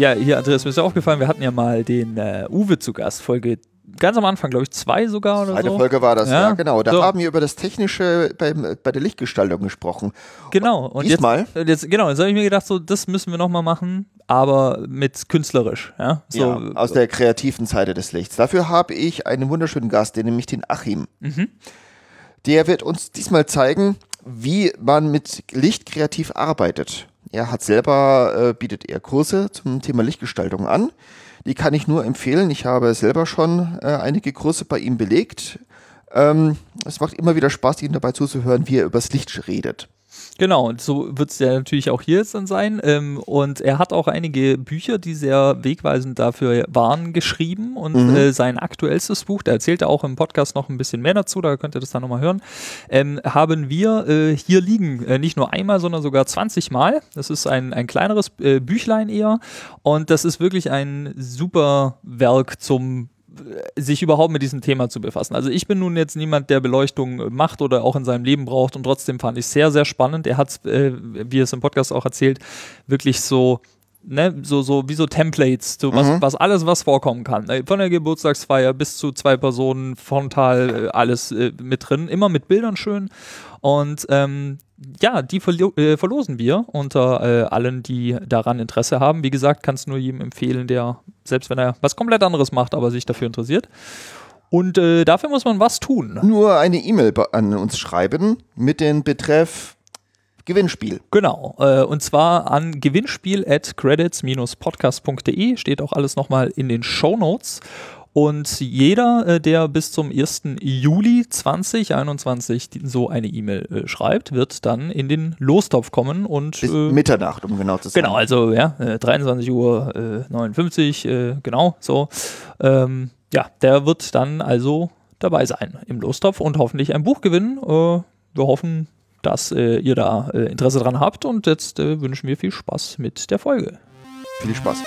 Ja, hier, Andreas, mir ist ja aufgefallen, wir hatten ja mal den äh, Uwe zu Gast, Folge ganz am Anfang, glaube ich, zwei sogar oder Eine so. Folge war das, ja, Ja, genau. Da so. haben wir über das Technische beim, bei der Lichtgestaltung gesprochen. Genau. Und Diesmal? Jetzt, jetzt, genau, jetzt habe ich mir gedacht, so, das müssen wir nochmal machen, aber mit künstlerisch. Ja, so, ja, aus der kreativen Seite des Lichts. Dafür habe ich einen wunderschönen Gast, den nämlich den Achim. Mhm. Der wird uns diesmal zeigen, wie man mit Licht kreativ arbeitet. Er hat selber, äh, bietet er Kurse zum Thema Lichtgestaltung an. Die kann ich nur empfehlen. Ich habe selber schon äh, einige Kurse bei ihm belegt. Ähm, es macht immer wieder Spaß, ihm dabei zuzuhören, wie er übers Licht redet. Genau, und so wird es ja natürlich auch hier jetzt dann sein. Ähm, und er hat auch einige Bücher, die sehr wegweisend dafür waren, geschrieben. Und Mhm. äh, sein aktuellstes Buch, da erzählt er auch im Podcast noch ein bisschen mehr dazu, da könnt ihr das dann nochmal hören, ähm, haben wir äh, hier liegen. Äh, nicht nur einmal, sondern sogar 20 Mal. Das ist ein, ein kleineres äh, Büchlein eher. Und das ist wirklich ein super Werk zum sich überhaupt mit diesem Thema zu befassen. Also ich bin nun jetzt niemand, der Beleuchtung macht oder auch in seinem Leben braucht und trotzdem fand ich es sehr, sehr spannend. Er hat, äh, wie es im Podcast auch erzählt, wirklich so Ne, so, so wie so Templates, so was, Mhm. was alles, was vorkommen kann. Äh, Von der Geburtstagsfeier bis zu zwei Personen, frontal, äh, alles äh, mit drin, immer mit Bildern schön. Und ähm, ja, die verlo äh, verlosen wir unter äh, allen, die daran Interesse haben. Wie gesagt, kann es nur jedem empfehlen, der, selbst wenn er was komplett anderes macht, aber sich dafür interessiert. Und äh, dafür muss man was tun. Nur eine E-Mail an uns schreiben mit dem Betreff Gewinnspiel. Genau, äh, und zwar an gewinnspiel at credits-podcast.de steht auch alles nochmal in den Show Notes. Und jeder, äh, der bis zum 1. Juli 2021 die- so eine E-Mail äh, schreibt, wird dann in den Lostopf kommen und Bis äh, Mitternacht, um genau zu sein. Genau, also ja, äh, 23 Uhr äh, 59, äh, genau, so. Ähm, ja, der wird dann also dabei sein im Lostopf und hoffentlich ein Buch gewinnen. Wir hoffen, dass äh, ihr da äh, Interesse dran habt und jetzt äh, wünschen wir viel Spaß mit der Folge. Viel Spaß.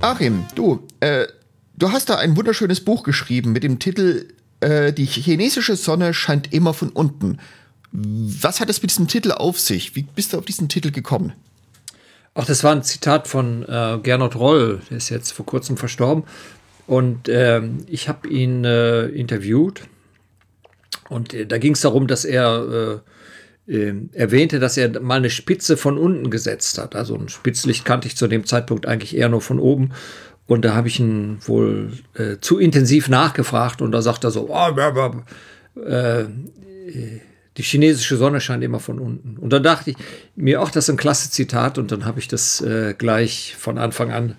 Achim, du, äh, du hast da ein wunderschönes Buch geschrieben mit dem Titel äh, Die chinesische Sonne scheint immer von unten. Was hat es mit diesem Titel auf sich? Wie bist du auf diesen Titel gekommen? Ach, das war ein Zitat von äh, Gernot Roll, der ist jetzt vor kurzem verstorben. Und ähm, ich habe ihn äh, interviewt. Und äh, da ging es darum, dass er äh, äh, erwähnte, dass er mal eine Spitze von unten gesetzt hat. Also ein Spitzlicht kannte ich zu dem Zeitpunkt eigentlich eher nur von oben. Und da habe ich ihn wohl äh, zu intensiv nachgefragt und da sagt er so, oh, blah, blah, äh, die chinesische Sonne scheint immer von unten. Und dann dachte ich mir, ach, das ist ein klasse Zitat und dann habe ich das gleich von Anfang an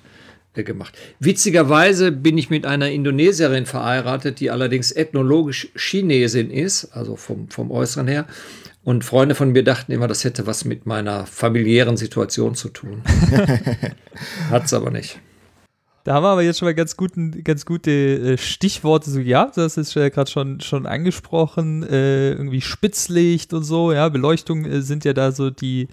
gemacht. Witzigerweise bin ich mit einer Indonesierin verheiratet, die allerdings ethnologisch Chinesin ist, also vom, vom Äußeren her. Und Freunde von mir dachten immer, das hätte was mit meiner familiären Situation zu tun. Hat's aber nicht. Da haben wir aber jetzt schon mal ganz, guten, ganz gute äh, Stichworte so gehabt. Das ist ja gerade schon, schon angesprochen. Äh, irgendwie Spitzlicht und so, ja, Beleuchtung äh, sind ja da so die,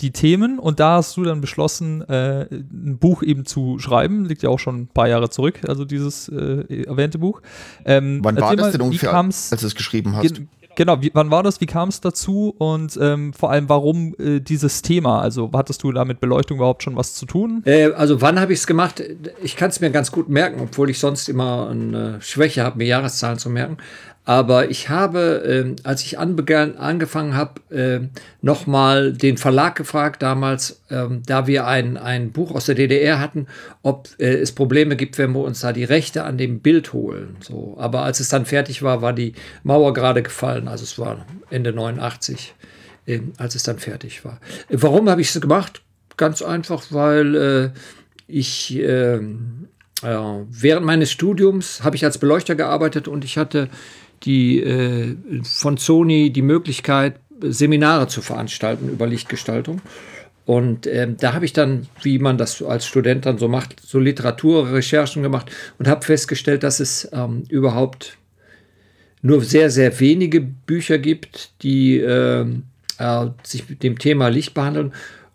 die Themen. Und da hast du dann beschlossen, äh, ein Buch eben zu schreiben. Liegt ja auch schon ein paar Jahre zurück, also dieses äh, erwähnte Buch. Ähm, Wann war das mal, denn ungefähr, als du es geschrieben hast? Gen genau, wie, wann war das? Wie kam es dazu? Und ähm, vor allem, warum äh, dieses Thema? Also, hattest du da mit Beleuchtung überhaupt schon was zu tun? Äh, also wann habe ich es gemacht? Ich kann es mir ganz gut merken, obwohl ich sonst immer eine Schwäche habe, mir Jahreszahlen zu merken. Aber ich habe, ähm, als ich anbegann, angefangen habe, ähm, nochmal den Verlag gefragt damals, ähm, da wir ein, ein Buch aus der DDR hatten, ob äh, es Probleme gibt, wenn wir uns da die Rechte an dem Bild holen. So. Aber als es dann fertig war, war die Mauer gerade gefallen. Also es war Ende 89, ähm, als es dann fertig war. Äh, warum habe ich es gemacht? Ganz einfach, weil äh, ich ähm, äh, während meines Studiums habe ich als Beleuchter gearbeitet und ich hatte die äh, von Sony die Möglichkeit, Seminare zu veranstalten über Lichtgestaltung. Und ähm, da habe ich dann, wie man das als Student dann so macht, so Literaturrecherchen gemacht und habe festgestellt, dass es ähm, überhaupt nur sehr, sehr wenige Bücher gibt, die ähm, äh, sich mit dem Thema Licht behandeln.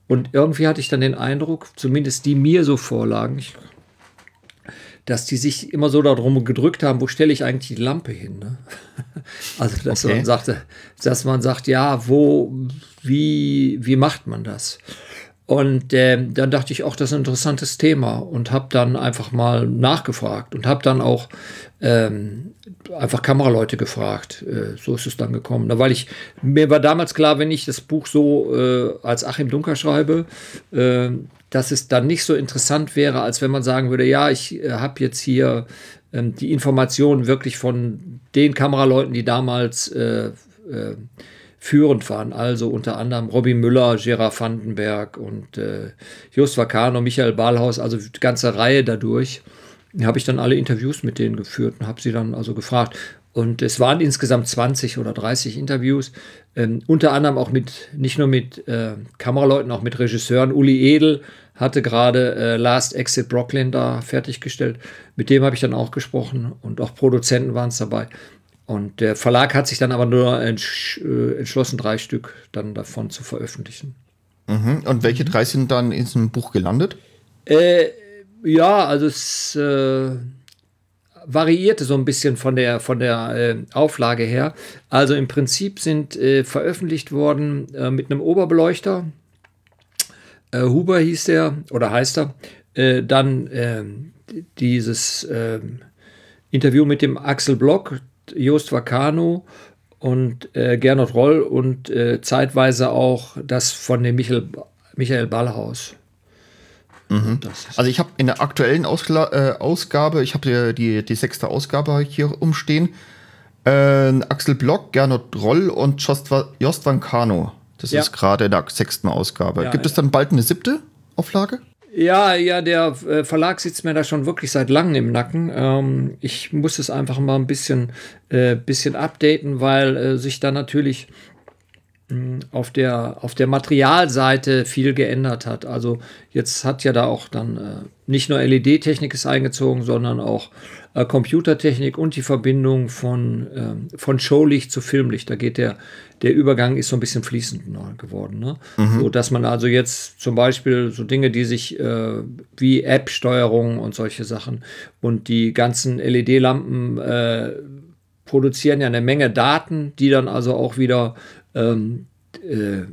Und irgendwie hatte ich dann den Eindruck, zumindest die mir so vorlagen, ich, dass die sich immer so darum gedrückt haben, wo stelle ich eigentlich die Lampe hin? Ne? Also, dass Okay. man sagte, dass man sagt, ja, wo, wie, wie macht man das? Und ähm, dann dachte ich auch, das ist ein interessantes Thema und habe dann einfach mal nachgefragt und habe dann auch ähm, einfach Kameraleute gefragt. Äh, so ist es dann gekommen. Na, weil ich mir war damals klar, wenn ich das Buch so äh, als Achim Dunker schreibe, äh, dass es dann nicht so interessant wäre, als wenn man sagen würde, ja, ich äh, habe jetzt hier ähm, die Informationen wirklich von den Kameraleuten, die damals äh, äh, führend waren. Also unter anderem Robbie Müller, Gerard Vandenberg und äh, Just Vacano, Michael Ballhaus, also die ganze Reihe dadurch. Da habe ich dann alle Interviews mit denen geführt und habe sie dann also gefragt. Und es waren insgesamt 20 oder 30 Interviews, ähm, unter anderem auch mit, nicht nur mit äh, Kameraleuten, auch mit Regisseuren. Uli Edel hatte gerade äh, Last Exit Brooklyn da fertiggestellt. Mit dem habe ich dann auch gesprochen und auch Produzenten waren es dabei. Und der Verlag hat sich dann aber nur entsch äh, entschlossen, drei Stück dann davon zu veröffentlichen. Mhm. Und welche drei sind dann in diesem Buch gelandet? Äh, ja, also es äh, variierte so ein bisschen von der, von der äh, Auflage her. Also im Prinzip sind äh, veröffentlicht worden äh, mit einem Oberbeleuchter. Äh, Huber hieß der oder heißt er. Äh, dann ähm, dieses ähm, Interview mit dem Axel Block, Jost Vacano und äh, Gernot Roll und zeitweise auch das von dem Michael, Michael Ballhaus. Ist Also ich habe in der aktuellen Ausgla äh, Ausgabe, ich habe die, die, die sechste Ausgabe hier umstehen, äh, Axel Block, Gernot Roll und Jost, Jost Van Kano. Das Ja. ist gerade in der sechsten Ausgabe. Ja, Gibt es dann bald eine siebte Auflage? Ja, ja, der äh, Verlag sitzt mir da schon wirklich seit langem im Nacken. Ähm, ich muss es einfach mal ein bisschen, äh, bisschen updaten, weil äh, sich da natürlich auf der, auf der Materialseite viel geändert hat. Also jetzt hat ja da auch dann äh, nicht nur LED-Technik ist eingezogen, sondern auch äh, Computertechnik und die Verbindung von, ähm, von Showlicht zu Filmlicht. Da geht der, der Übergang ist so ein bisschen fließender geworden. Ne? So dass man also jetzt zum Beispiel so Dinge, die sich äh, wie App-Steuerung und solche Sachen und die ganzen LED-Lampen äh, produzieren ja eine Menge Daten, die dann also auch wieder ähm, äh,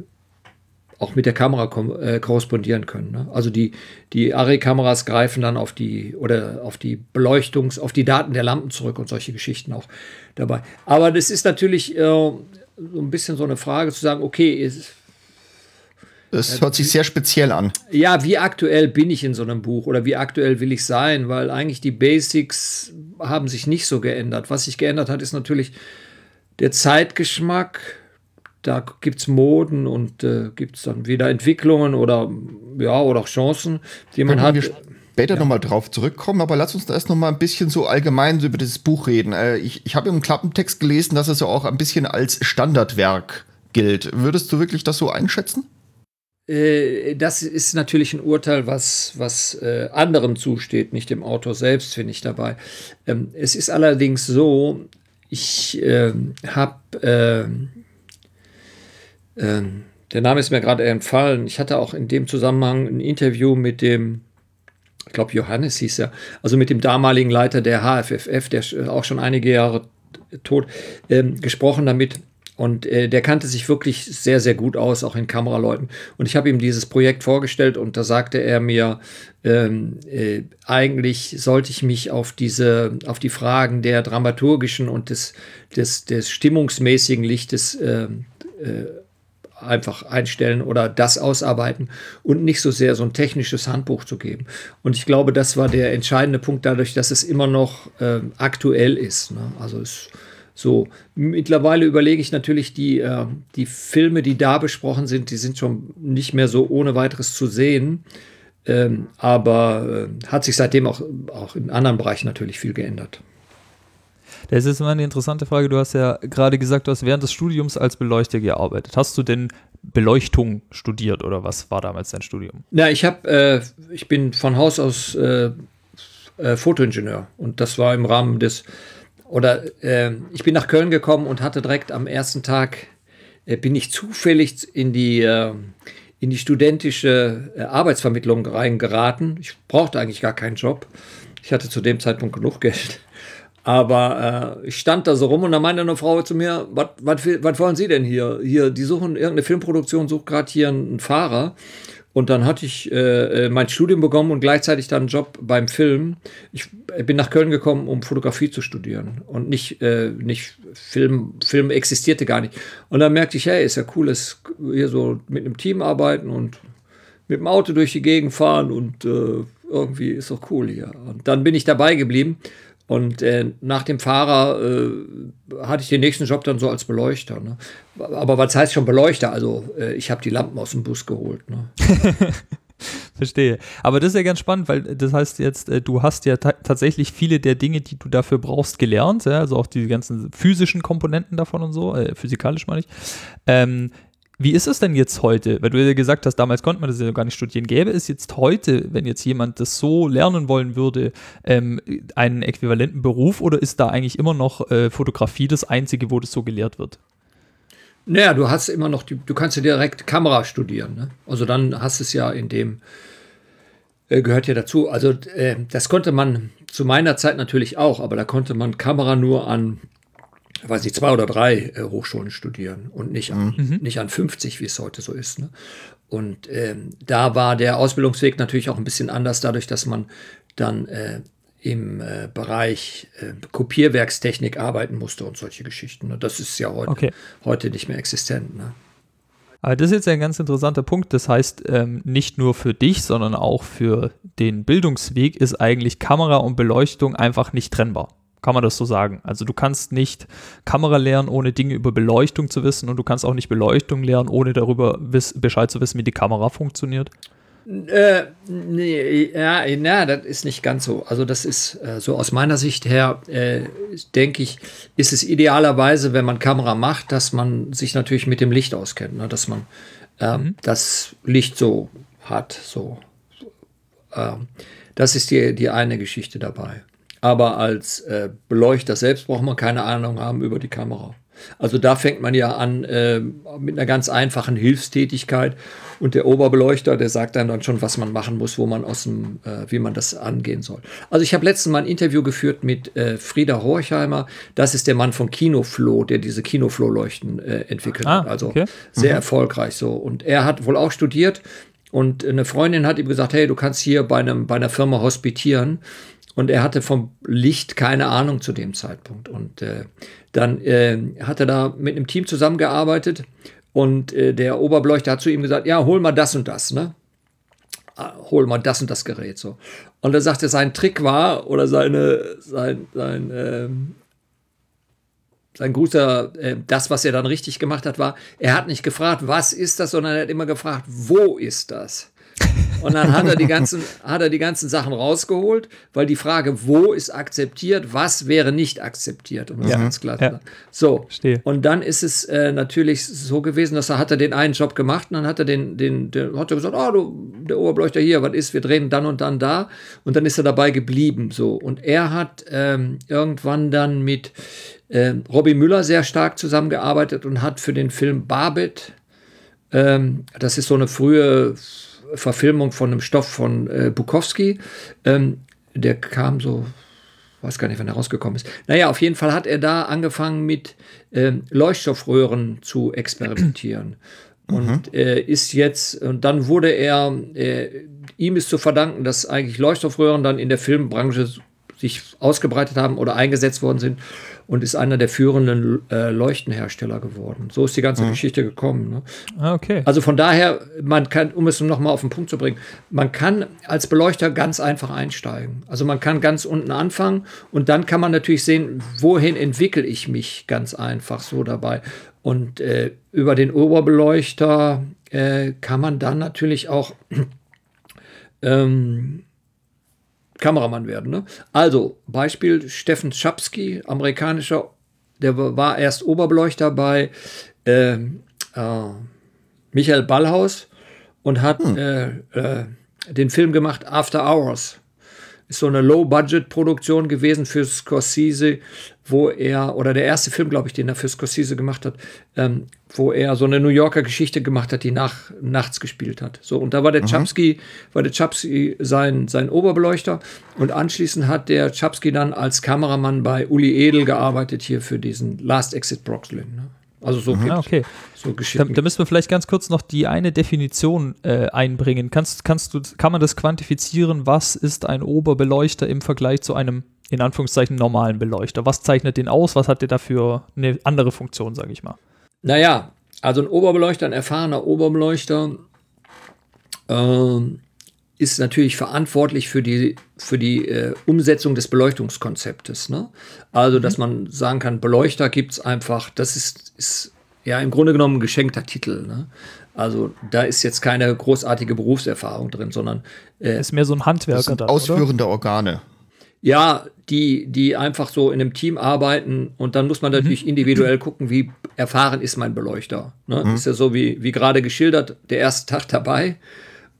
auch mit der Kamera äh, korrespondieren können. Ne? Also die, die Arri-Kameras greifen dann auf die oder auf die Beleuchtungs-, auf die Daten der Lampen zurück und solche Geschichten auch dabei. Aber das ist natürlich äh, so ein bisschen so eine Frage zu sagen, okay, ist, Das hört sich sehr speziell an. ja, wie aktuell bin ich in so einem Buch oder wie aktuell will ich sein? Weil eigentlich die Basics haben sich nicht so geändert. Was sich geändert hat, ist natürlich der Zeitgeschmack. Da gibt es Moden und äh, gibt es dann wieder Entwicklungen oder, ja, oder auch Chancen, die man Können hat. wir später nochmal drauf zurückkommen, aber lass uns da erst nochmal ein bisschen so allgemein über dieses Buch reden. Äh, ich ich habe im Klappentext gelesen, dass es ja auch ein bisschen als Standardwerk gilt. Würdest du wirklich das so einschätzen? Äh, das ist natürlich ein Urteil, was, was äh, anderen zusteht, nicht dem Autor selbst, finde ich dabei. Ähm, es ist allerdings so, ich ähm, habe, ähm, der Name ist mir gerade entfallen, ich hatte auch in dem Zusammenhang ein Interview mit dem, ich glaube Johannes hieß er, also mit dem damaligen Leiter der HFFF, der sch- auch schon einige Jahre tot, ähm, gesprochen damit. Und äh, der kannte sich wirklich sehr, sehr gut aus, auch in Kameraleuten. Und ich habe ihm dieses Projekt vorgestellt und da sagte er mir, ähm, äh, eigentlich sollte ich mich auf diese, auf die Fragen der dramaturgischen und des, des, des stimmungsmäßigen Lichtes ähm, einfach einstellen oder das ausarbeiten und nicht so sehr so ein technisches Handbuch zu geben. Und ich glaube, das war der entscheidende Punkt dadurch, dass es immer noch ähm, aktuell ist. Ne? Also es so mittlerweile überlege ich natürlich die äh, die Filme, die da besprochen sind, die sind schon nicht mehr so ohne weiteres zu sehen. Ähm, aber äh, hat sich seitdem auch, auch in anderen Bereichen natürlich viel geändert. Das ist immer eine interessante Frage. Du hast ja gerade gesagt, du hast während des Studiums als Beleuchter gearbeitet. Hast du denn Beleuchtung studiert oder was war damals dein Studium? Na, ich habe, äh, ich bin von Haus aus äh, äh, Fotoingenieur und das war im Rahmen des, oder äh, ich bin nach Köln gekommen und hatte direkt am ersten Tag, äh, bin ich zufällig in die, äh, in die studentische Arbeitsvermittlung reingeraten. Ich brauchte eigentlich gar keinen Job Ich hatte zu dem Zeitpunkt genug Geld. Aber äh, ich stand da so rum und da meinte eine Frau zu mir, was wollen Sie denn hier? Hier, die suchen, irgendeine Filmproduktion sucht gerade hier einen Fahrer. Und dann hatte ich äh, äh, mein Studium bekommen und gleichzeitig dann einen Job beim Film. Ich bin nach Köln gekommen, um Fotografie zu studieren und nicht, äh, nicht Film. Film existierte gar nicht. Und dann merkte ich, hey, ist ja cool, ist hier so mit einem Team arbeiten und mit dem Auto durch die Gegend fahren und äh, irgendwie ist doch cool hier. Und dann bin ich dabei geblieben und äh, nach dem Fahrer äh, hatte ich den nächsten Job dann so als Beleuchter. Ne? Aber was heißt schon Beleuchter? Also äh, ich habe die Lampen aus dem Bus geholt. Ne? Verstehe. Aber das ist ja ganz spannend, weil das heißt jetzt, äh, du hast ja ta tatsächlich viele der Dinge, die du dafür brauchst, gelernt. Ja? Also auch die ganzen physischen Komponenten davon und so, äh, physikalisch meine ich. Ähm, wie ist es denn jetzt heute? Weil du ja gesagt hast, damals konnte man das ja gar nicht studieren. Gäbe es jetzt heute, wenn jetzt jemand das so lernen wollen würde, ähm, einen äquivalenten Beruf oder ist da eigentlich immer noch äh, Fotografie das Einzige, wo das so gelehrt wird? Naja, du hast immer noch, die, du kannst ja direkt Kamera studieren. Ne? Also dann hast es ja in dem, äh, gehört ja dazu. Also äh, das konnte man zu meiner Zeit natürlich auch, aber da konnte man Kamera nur an weiß ich, zwei oder drei äh, Hochschulen studieren und nicht an, mhm. nicht an 50, wie es heute so ist. Ne? Und ähm, da war der Ausbildungsweg natürlich auch ein bisschen anders, dadurch, dass man dann äh, im äh, Bereich äh, Kopierwerkstechnik arbeiten musste und solche Geschichten. Ne? Das ist ja heute, okay. heute nicht mehr existent. Ne? Aber das ist jetzt ein ganz interessanter Punkt. Das heißt, ähm, nicht nur für dich, sondern auch für den Bildungsweg ist eigentlich Kamera und Beleuchtung einfach nicht trennbar. Kann man das so sagen? Also du kannst nicht Kamera lernen, ohne Dinge über Beleuchtung zu wissen und du kannst auch nicht Beleuchtung lernen, ohne darüber Bescheid zu wissen, wie die Kamera funktioniert. Äh, nee, ja, na, das ist nicht ganz so. Also das ist äh, so aus meiner Sicht her, äh, denke ich, ist es idealerweise, wenn man Kamera macht, dass man sich natürlich mit dem Licht auskennt, ne? dass man ähm, mhm. das Licht so hat. So, ähm, das ist die, die eine Geschichte dabei. Aber als äh, Beleuchter selbst braucht man keine Ahnung haben über die Kamera. Also da fängt man ja an äh, mit einer ganz einfachen Hilfstätigkeit und der Oberbeleuchter, der sagt dann dann schon, was man machen muss, wo man aus dem, äh, wie man das angehen soll. Also ich habe letztens mal ein Interview geführt mit äh, Frieda Horchheimer. Das ist der Mann von Kinofloh, der diese Kinofloh-Leuchten äh, entwickelt ah, hat. Also okay. sehr mhm. erfolgreich so. Und er hat wohl auch studiert und eine Freundin hat ihm gesagt, hey, du kannst hier bei einem bei einer Firma hospitieren. Und er hatte vom Licht keine Ahnung zu dem Zeitpunkt. Und äh, dann äh, hat er da mit einem Team zusammengearbeitet und äh, der Oberbeleuchter hat zu ihm gesagt, ja, hol mal das und das, ne? Ah, hol mal das und das Gerät so. Und er sagte, sein Trick war oder seine, sein, sein, ähm, sein guter, äh, das, was er dann richtig gemacht hat, war, er hat nicht gefragt, was ist das, sondern er hat immer gefragt, wo ist das? Und dann hat er die ganzen, hat er die ganzen Sachen rausgeholt, weil die Frage, wo ist akzeptiert, was wäre nicht akzeptiert, um das ja. ganz klar zu sagen. So. Verstehe. Und dann ist es äh, natürlich so gewesen, dass er hat er den einen Job gemacht und dann hat er den, den, den hat er gesagt, oh, du, der Oberbeleuchter hier, was ist, wir drehen dann und dann da. Und dann ist er dabei geblieben, so. Und er hat ähm, irgendwann dann mit äh, Robbie Müller sehr stark zusammengearbeitet und hat für den Film Barbet, ähm, das ist so eine frühe Verfilmung von einem Stoff von äh, Bukowski. Ähm, der kam so, weiß gar nicht, wann er rausgekommen ist. Naja, auf jeden Fall hat er da angefangen mit ähm, Leuchtstoffröhren zu experimentieren. Mhm. Und äh, ist jetzt, und dann wurde er, äh, ihm ist zu verdanken, dass eigentlich Leuchtstoffröhren dann in der Filmbranche sich ausgebreitet haben oder eingesetzt worden sind und ist einer der führenden äh, Leuchtenhersteller geworden. So ist die ganze mhm. Geschichte gekommen. Ne? Ah, okay. Also von daher, man kann, um es nochmal auf den Punkt zu bringen, man kann als Beleuchter ganz einfach einsteigen. Also man kann ganz unten anfangen und dann kann man natürlich sehen, wohin entwickle ich mich ganz einfach so dabei. Und äh, über den Oberbeleuchter äh, kann man dann natürlich auch ähm, Kameramann werden. Ne? Also, Beispiel Steffen Schapski, amerikanischer, der war erst Oberbeleuchter bei äh, äh, Michael Ballhaus und hat hm. äh, äh den Film gemacht After Hours. ist so eine Low-Budget-Produktion gewesen für Scorsese, wo er, oder der erste Film, glaube ich, den er für Scorsese gemacht hat, ähm, wo er so eine New Yorker Geschichte gemacht hat, die nach, nachts gespielt hat. So, und da war der mhm. Chapsky, war der Chapsky sein, sein Oberbeleuchter und anschließend hat der Chapsky dann als Kameramann bei Uli Edel gearbeitet hier für diesen Last Exit Brooklyn. Ne? Also so, Aha, okay. so Geschichten. Da, da, müssen wir vielleicht ganz kurz noch die eine Definition äh, einbringen. Kannst, kannst du, kann man das quantifizieren? Was ist ein Oberbeleuchter im Vergleich zu einem in Anführungszeichen normalen Beleuchter? Was zeichnet den aus? Was hat der dafür eine andere Funktion, sage ich mal? Naja, also ein Oberbeleuchter, ein erfahrener Oberbeleuchter äh, ist natürlich verantwortlich für die, für die äh, Umsetzung des Beleuchtungskonzeptes. Ne? Also, dass mhm. man sagen kann, Beleuchter gibt es einfach, das ist, ist ja im Grunde genommen ein geschenkter Titel. Ne? Also da ist jetzt keine großartige Berufserfahrung drin, sondern äh, ist mehr so ein Handwerker. Das sind ausführende oder? Organe. Ja, die, die einfach so in einem Team arbeiten und dann muss man natürlich mhm. individuell gucken, wie erfahren ist mein Beleuchter. Ne? Mhm. Ist ja so wie, wie gerade geschildert, der erste Tag dabei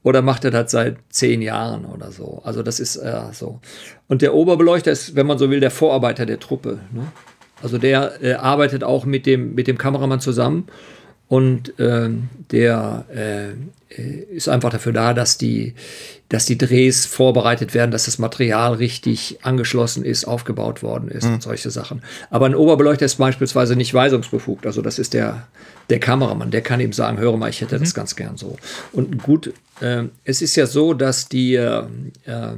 oder macht er das seit zehn Jahren oder so. Also das ist äh, so. Und der Oberbeleuchter ist, wenn man so will, der Vorarbeiter der Truppe. Ne? Also der äh, arbeitet auch mit dem, mit dem Kameramann zusammen und ähm, der äh, ist einfach dafür da, dass die, dass die Drehs vorbereitet werden, dass das Material richtig angeschlossen ist, aufgebaut worden ist mhm. und solche Sachen. Aber ein Oberbeleuchter ist beispielsweise nicht weisungsbefugt. Also das ist der, der Kameramann, der kann ihm sagen, höre mal, ich hätte mhm. das ganz gern so. Und gut, äh, es ist ja so, dass die äh, äh,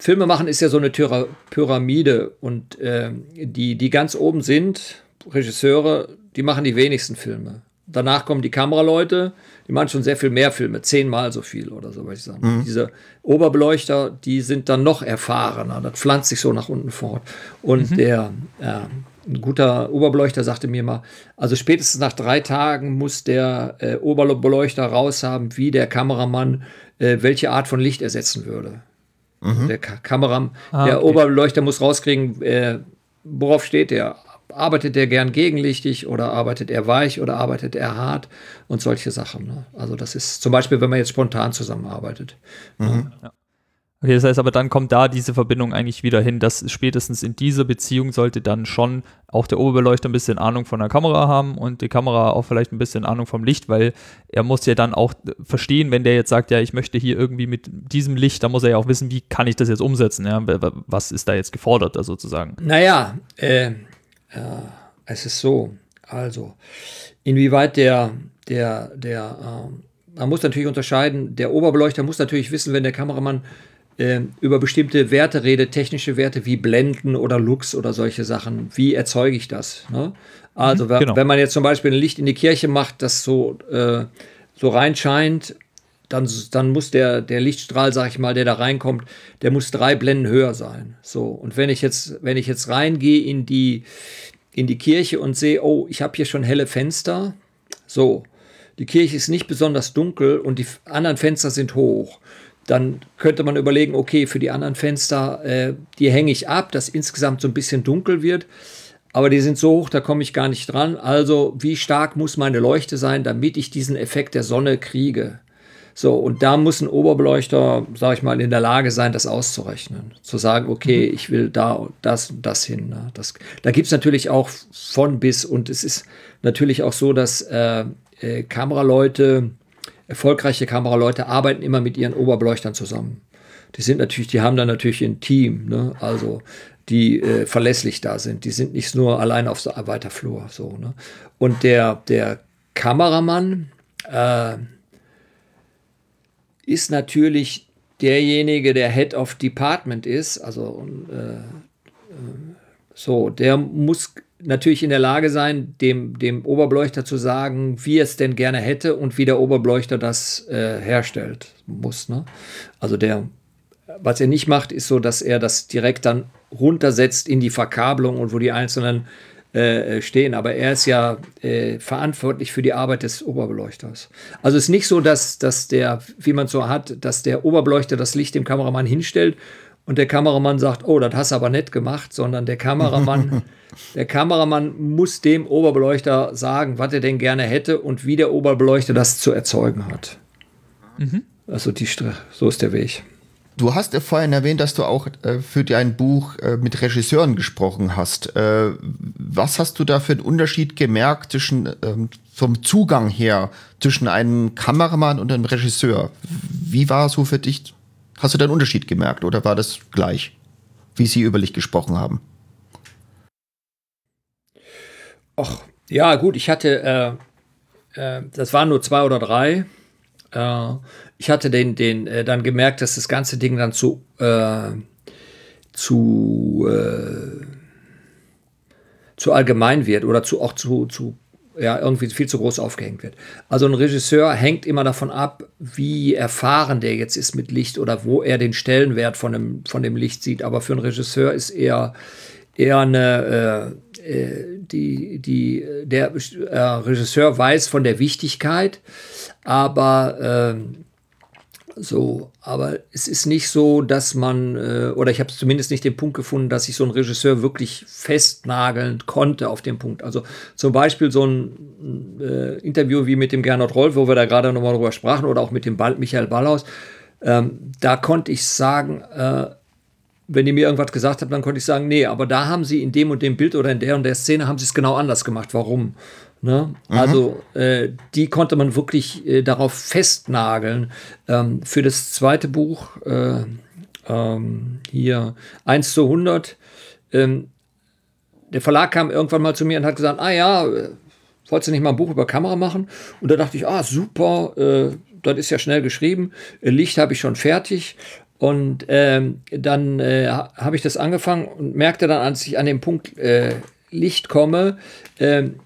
Filme machen ist ja so eine Pyramide und äh, die, die ganz oben sind, Regisseure, die machen die wenigsten Filme. Danach kommen die Kameraleute, die machen schon sehr viel mehr Filme, zehnmal so viel oder so, würde ich sagen. Mhm. Diese Oberbeleuchter, die sind dann noch erfahrener. Das pflanzt sich so nach unten fort. Und mhm. der, äh, ein guter Oberbeleuchter sagte mir mal, also spätestens nach drei Tagen muss der äh, Oberbeleuchter raushaben, wie der Kameramann äh, welche Art von Licht ersetzen würde. Mhm. Der Ka Kameramann, ah, der okay. Oberbeleuchter muss rauskriegen, äh, worauf steht der? Arbeitet er gern gegenlichtig oder arbeitet er weich oder arbeitet er hart und solche Sachen. Ne? Also das ist zum Beispiel, wenn man jetzt spontan zusammenarbeitet. Mhm. Ja. Okay, das heißt aber, dann kommt da diese Verbindung eigentlich wieder hin, dass spätestens in dieser Beziehung sollte dann schon auch der Oberbeleuchter ein bisschen Ahnung von der Kamera haben und die Kamera auch vielleicht ein bisschen Ahnung vom Licht, weil er muss ja dann auch verstehen, wenn der jetzt sagt, ja, ich möchte hier irgendwie mit diesem Licht, da muss er ja auch wissen, wie kann ich das jetzt umsetzen, ja, was ist da jetzt gefordert, da sozusagen. Naja, äh, ja, es ist so. Also, inwieweit der, der, der, äh, man muss natürlich unterscheiden, der Oberbeleuchter muss natürlich wissen, wenn der Kameramann äh, über bestimmte Werte redet, technische Werte wie Blenden oder Lux oder solche Sachen, wie erzeuge ich das? Ne? Also, mhm, genau. wenn man jetzt zum Beispiel ein Licht in die Kirche macht, das so, äh, so reinscheint, dann, dann muss der, der Lichtstrahl, sag ich mal, der da reinkommt, der muss drei Blenden höher sein. So. Und wenn ich jetzt, wenn ich jetzt reingehe in die, in die Kirche und sehe, oh, ich habe hier schon helle Fenster. So. Die Kirche ist nicht besonders dunkel und die anderen Fenster sind hoch. Dann könnte man überlegen, okay, für die anderen Fenster, äh, die hänge ich ab, dass insgesamt so ein bisschen dunkel wird. Aber die sind so hoch, da komme ich gar nicht dran. Also, wie stark muss meine Leuchte sein, damit ich diesen Effekt der Sonne kriege? So, und da muss ein Oberbeleuchter, sage ich mal, in der Lage sein, das auszurechnen. Zu sagen, okay, mhm. ich will da das und das hin. Ne? Das, da gibt es natürlich auch von bis und es ist natürlich auch so, dass äh, äh, Kameraleute, erfolgreiche Kameraleute arbeiten immer mit ihren Oberbeleuchtern zusammen. Die sind natürlich, die haben dann natürlich ein Team, ne? also die äh, verlässlich da sind. Die sind nicht nur allein auf so weiter Flur. So, ne? Und der, der Kameramann, äh, ist natürlich derjenige, der Head of Department ist, also äh, äh, so, der muss natürlich in der Lage sein, dem, dem Oberbeleuchter zu sagen, wie er es denn gerne hätte und wie der Oberbeleuchter das äh, herstellt muss. Ne? Also der, was er nicht macht, ist so, dass er das direkt dann runtersetzt in die Verkabelung und wo die einzelnen äh, stehen. Aber er ist ja äh, verantwortlich für die Arbeit des Oberbeleuchters. Also es ist nicht so, dass, dass der, wie man so hat, dass der Oberbeleuchter das Licht dem Kameramann hinstellt und der Kameramann sagt, oh, das hast du aber nett gemacht, sondern der Kameramann, der Kameramann muss dem Oberbeleuchter sagen, was er denn gerne hätte und wie der Oberbeleuchter das zu erzeugen hat. Mhm. Also die, so ist der Weg. Du hast ja vorhin erwähnt, dass du auch äh, für dein Buch äh, mit Regisseuren gesprochen hast. Äh, was hast du da für einen Unterschied gemerkt zwischen ähm, vom Zugang her zwischen einem Kameramann und einem Regisseur? Wie war so für dich? Hast du da einen Unterschied gemerkt oder war das gleich, wie sie über dich gesprochen haben? Ach, ja, gut, ich hatte, äh, äh, das waren nur zwei oder drei. Äh, ich hatte den, den äh, dann gemerkt, dass das ganze Ding dann zu, äh, zu, äh, zu allgemein wird oder zu, auch zu, zu ja, irgendwie viel zu groß aufgehängt wird. Also ein Regisseur hängt immer davon ab, wie erfahren der jetzt ist mit Licht oder wo er den Stellenwert von dem, von dem Licht sieht. Aber für einen Regisseur ist eher, eher eine, äh, äh die, die, der äh, Regisseur weiß von der Wichtigkeit, aber äh, so, aber es ist nicht so, dass man, äh, oder ich habe zumindest nicht den Punkt gefunden, dass sich so ein Regisseur wirklich festnageln konnte auf den Punkt. Also zum Beispiel so ein äh, Interview wie mit dem Gernot Rolf, wo wir da gerade nochmal drüber sprachen, oder auch mit dem Ball, Michael Ballhaus, ähm, da konnte ich sagen, äh, wenn die mir irgendwas gesagt haben, dann konnte ich sagen, nee, aber da haben sie in dem und dem Bild oder in der und der Szene haben sie es genau anders gemacht. Warum? Ne? Mhm. Also äh, die konnte man wirklich äh, darauf festnageln. Ähm, für das zweite Buch, äh, ähm, hier 1 zu 100, ähm, der Verlag kam irgendwann mal zu mir und hat gesagt, ah ja, äh, wolltest du nicht mal ein Buch über Kamera machen? Und da dachte ich, ah super, äh, das ist ja schnell geschrieben, äh, Licht habe ich schon fertig. Und ähm, dann habe ich das angefangen und merkte dann, als ich an den Punkt Licht komme, ähm,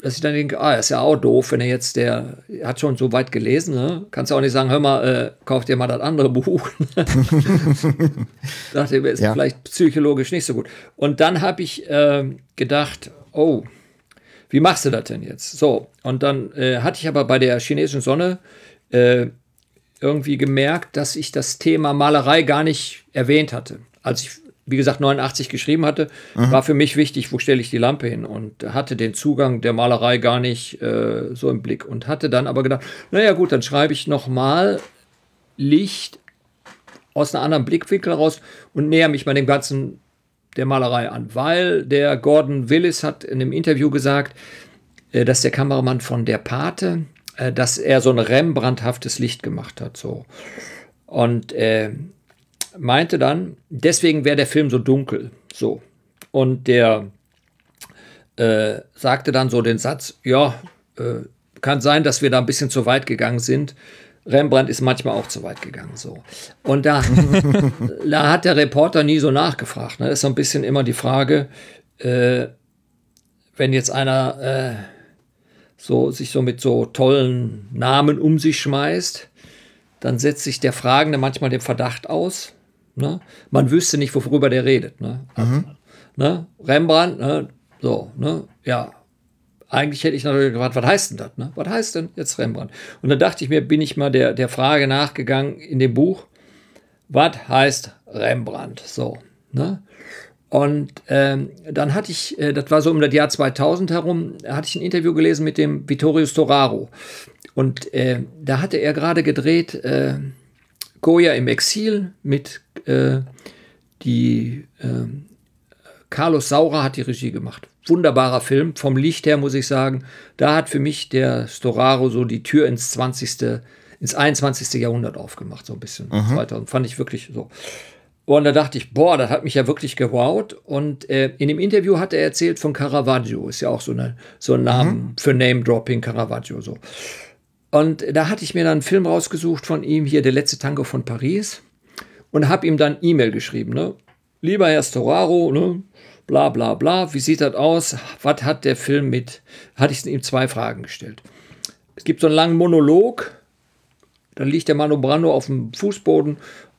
dass ich dann denke, ah, ist ja auch doof, wenn er jetzt, der hat schon so weit gelesen, ne? kannst du auch nicht sagen, hör mal, äh, kauf dir mal das andere Buch. dachte ich, ist ja. vielleicht psychologisch nicht so gut. Und dann habe ich äh, gedacht, oh, wie machst du das denn jetzt? So, und dann äh, hatte ich aber bei der chinesischen Sonne äh, irgendwie gemerkt, dass ich das Thema Malerei gar nicht erwähnt hatte. Als ich wie gesagt, 89 geschrieben hatte, mhm. war für mich wichtig, wo stelle ich die Lampe hin und hatte den Zugang der Malerei gar nicht äh, so im Blick und hatte dann aber gedacht, naja gut, dann schreibe ich nochmal Licht aus einem anderen Blickwinkel raus und näher mich mal dem ganzen der Malerei an, weil der Gordon Willis hat in einem Interview gesagt, äh, dass der Kameramann von der Pate, äh, dass er so ein Rembrandthaftes Licht gemacht hat, so. Und äh, meinte dann, deswegen wäre der Film so dunkel. So. Und der äh, sagte dann so den Satz, ja, äh, kann sein, dass wir da ein bisschen zu weit gegangen sind. Rembrandt ist manchmal auch zu weit gegangen. So. Und da, da hat der Reporter nie so nachgefragt. Ne? Das ist so ein bisschen immer die Frage, äh, wenn jetzt einer äh, so, sich so mit so tollen Namen um sich schmeißt, dann setzt sich der Fragende manchmal dem Verdacht aus, Ne? Man wüsste nicht, worüber der redet. Ne? Mhm. Ne? Rembrandt, ne? so, ne? ja. Eigentlich hätte ich natürlich gefragt, was heißt denn das? Ne? Was heißt denn jetzt Rembrandt? Und dann dachte ich mir, bin ich mal der, der Frage nachgegangen in dem Buch, was heißt Rembrandt? So, ne? Und ähm, dann hatte ich, äh, das war so um das Jahr 2000 herum, hatte ich ein Interview gelesen mit dem Vittorio Storaro. Und äh, da hatte er gerade gedreht, äh, Goya im Exil mit äh, die äh, Carlos Saura hat die Regie gemacht. Wunderbarer Film. Vom Licht her muss ich sagen, da hat für mich der Storaro so die Tür ins 20. ins 21. Jahrhundert aufgemacht, so ein bisschen. Mhm. 2000 fand ich wirklich so. Und da dachte ich, boah, das hat mich ja wirklich gewowt. Und äh, in dem Interview hat er erzählt von Caravaggio. Ist ja auch so, eine, so ein Name mhm. für Name-Dropping, Caravaggio. So. Und da hatte ich mir dann einen Film rausgesucht von ihm, hier Der letzte Tango von Paris, und habe ihm dann E-Mail geschrieben. Ne? Lieber Herr Storaro, ne? bla bla bla, wie sieht das aus? Was hat der Film mit? Hatte ich ihm zwei Fragen gestellt. Es gibt so einen langen Monolog, dann liegt der Mano Brando auf dem Fußboden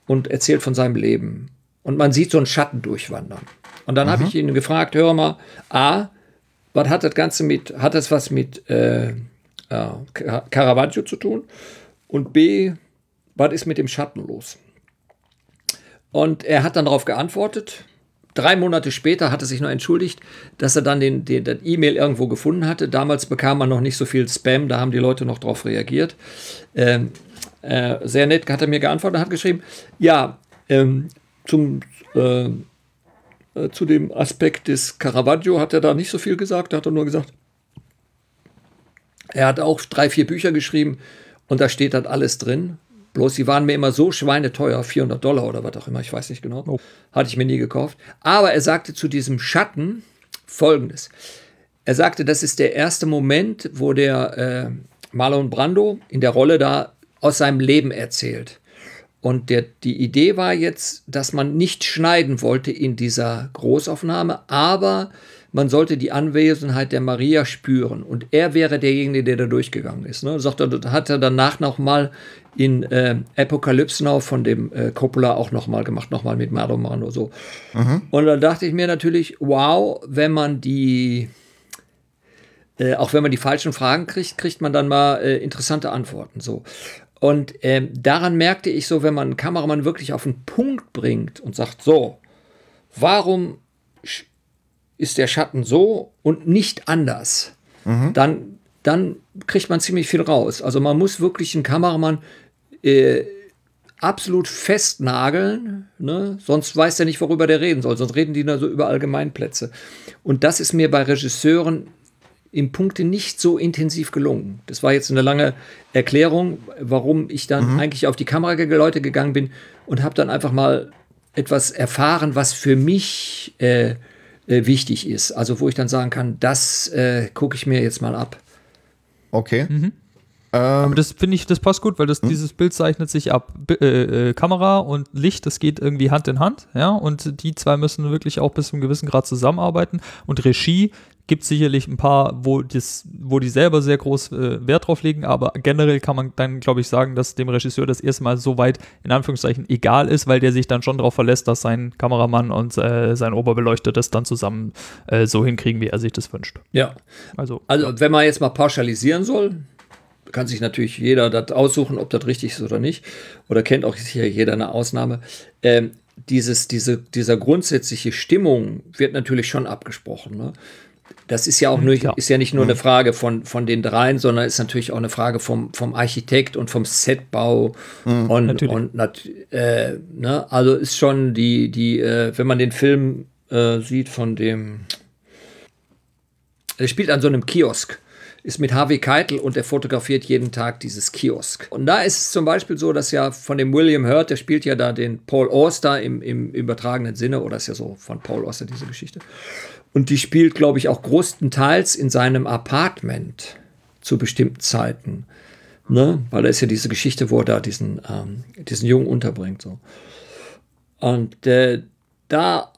und erzählt von seinem Leben. Und man sieht so einen Schatten durchwandern. Und dann mhm. habe ich ihn gefragt, hör mal, A, was hat das Ganze mit, hat das was mit äh, äh, Caravaggio zu tun? Und B, was ist mit dem Schatten los? Und er hat dann darauf geantwortet, drei Monate später hat er sich noch entschuldigt, dass er dann den, den, den E-Mail irgendwo gefunden hatte. Damals bekam man noch nicht so viel Spam, da haben die Leute noch drauf reagiert. Ähm, äh, sehr nett hat er mir geantwortet und hat geschrieben, ja, ähm, zum, äh, äh, zu dem Aspekt des Caravaggio hat er da nicht so viel gesagt, da hat er nur gesagt, er hat auch drei, vier Bücher geschrieben und da steht dann alles drin. Bloß sie waren mir immer so schweineteuer, 400 Dollar oder was auch immer, ich weiß nicht genau. Oh. Hatte ich mir nie gekauft. Aber er sagte zu diesem Schatten folgendes. Er sagte, das ist der erste Moment, wo der äh, Marlon Brando in der Rolle da aus seinem Leben erzählt. Und der, die Idee war jetzt, dass man nicht schneiden wollte in dieser Großaufnahme, aber man sollte die Anwesenheit der Maria spüren. Und er wäre derjenige, der da durchgegangen ist. Ne? Sagt er, hat er danach nochmal in äh, Apocalypse Now von dem äh, Coppola auch nochmal gemacht, nochmal mit Marlon Brando so. Mhm. Und da dachte ich mir natürlich, wow, wenn man die, äh, auch wenn man die falschen Fragen kriegt, kriegt man dann mal äh, interessante Antworten so. Und ähm, daran merkte ich so, wenn man einen Kameramann wirklich auf den Punkt bringt und sagt, so, warum ist der Schatten so und nicht anders, mhm. dann, dann kriegt man ziemlich viel raus. Also man muss wirklich einen Kameramann äh, absolut festnageln, ne? sonst weiß er nicht, worüber der reden soll. Sonst reden die nur so über Allgemeinplätze. Und das ist mir bei Regisseuren im Punkte nicht so intensiv gelungen. Das war jetzt eine lange Erklärung, warum ich dann mhm. eigentlich auf die Kameraleute gegangen bin und habe dann einfach mal etwas erfahren, was für mich äh, äh, wichtig ist. Also wo ich dann sagen kann, das äh, gucke ich mir jetzt mal ab. Okay. Mhm. Ähm, Aber das finde ich, das passt gut, weil das, hm? dieses Bild zeichnet sich ab. B äh, äh, Kamera und Licht, das geht irgendwie Hand in Hand, ja, und die zwei müssen wirklich auch bis zu einem gewissen Grad zusammenarbeiten. Und Regie gibt sicherlich ein paar, wo, das, wo die selber sehr groß äh, Wert drauf legen, aber generell kann man dann, glaube ich, sagen, dass dem Regisseur das erstmal so weit in Anführungszeichen egal ist, weil der sich dann schon darauf verlässt, dass sein Kameramann und äh, sein Oberbeleuchter das dann zusammen äh, so hinkriegen, wie er sich das wünscht. Ja. Also, also wenn man jetzt mal pauschalisieren soll, kann sich natürlich jeder das aussuchen, ob das richtig ist oder nicht. Oder kennt auch sicher jeder eine Ausnahme. Ähm, dieses, diese, dieser grundsätzliche Stimmung wird natürlich schon abgesprochen. Ne? Das ist ja auch nur, ja. ist ja nicht nur eine Frage von, von den dreien, sondern ist natürlich auch eine Frage vom, vom Architekt und vom Setbau. Mhm, und, natürlich. und äh, ne? also ist schon die, die, äh, wenn man den Film äh, sieht von dem, er spielt an so einem Kiosk ist mit Harvey Keitel und er fotografiert jeden Tag dieses Kiosk. Und da ist es zum Beispiel so, dass ja von dem William Hurt, der spielt ja da den Paul Auster im, im übertragenen Sinne, oder ist ja so von Paul Auster diese Geschichte. Und die spielt, glaube ich, auch größtenteils in seinem Apartment zu bestimmten Zeiten. Ne? Weil da ist ja diese Geschichte, wo er da diesen, ähm, diesen Jungen unterbringt. So. Und äh, da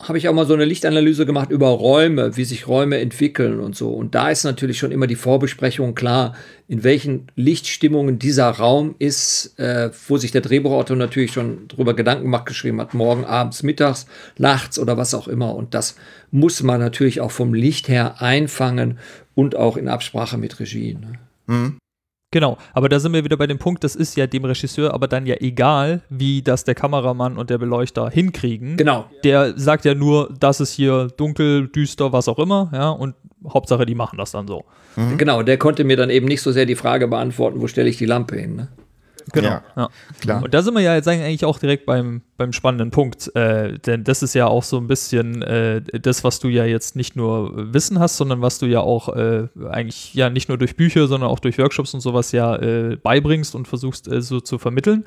habe ich auch mal so eine Lichtanalyse gemacht über Räume, wie sich Räume entwickeln und so. Und da ist natürlich schon immer die Vorbesprechung klar, in welchen Lichtstimmungen dieser Raum ist, äh, wo sich der Drehbuchautor natürlich schon drüber Gedanken macht, geschrieben hat, morgen, abends, mittags, nachts oder was auch immer. Und das muss man natürlich auch vom Licht her einfangen und auch in Absprache mit Regie. Ne? Mhm. Genau, aber da sind wir wieder bei dem Punkt, das ist ja dem Regisseur aber dann ja egal, wie das der Kameramann und der Beleuchter hinkriegen. Genau. Der sagt ja nur, das ist hier dunkel, düster, was auch immer, ja, und Hauptsache, die machen das dann so. Mhm. Genau, der konnte mir dann eben nicht so sehr die Frage beantworten, wo stelle ich die Lampe hin, ne? Genau. Ja, ja. Klar. Und da sind wir ja jetzt eigentlich auch direkt beim, beim spannenden Punkt. Äh, denn das ist ja auch so ein bisschen äh, das, was du ja jetzt nicht nur Wissen hast, sondern was du ja auch äh, eigentlich ja nicht nur durch Bücher, sondern auch durch Workshops und sowas ja äh, beibringst und versuchst äh, so zu vermitteln.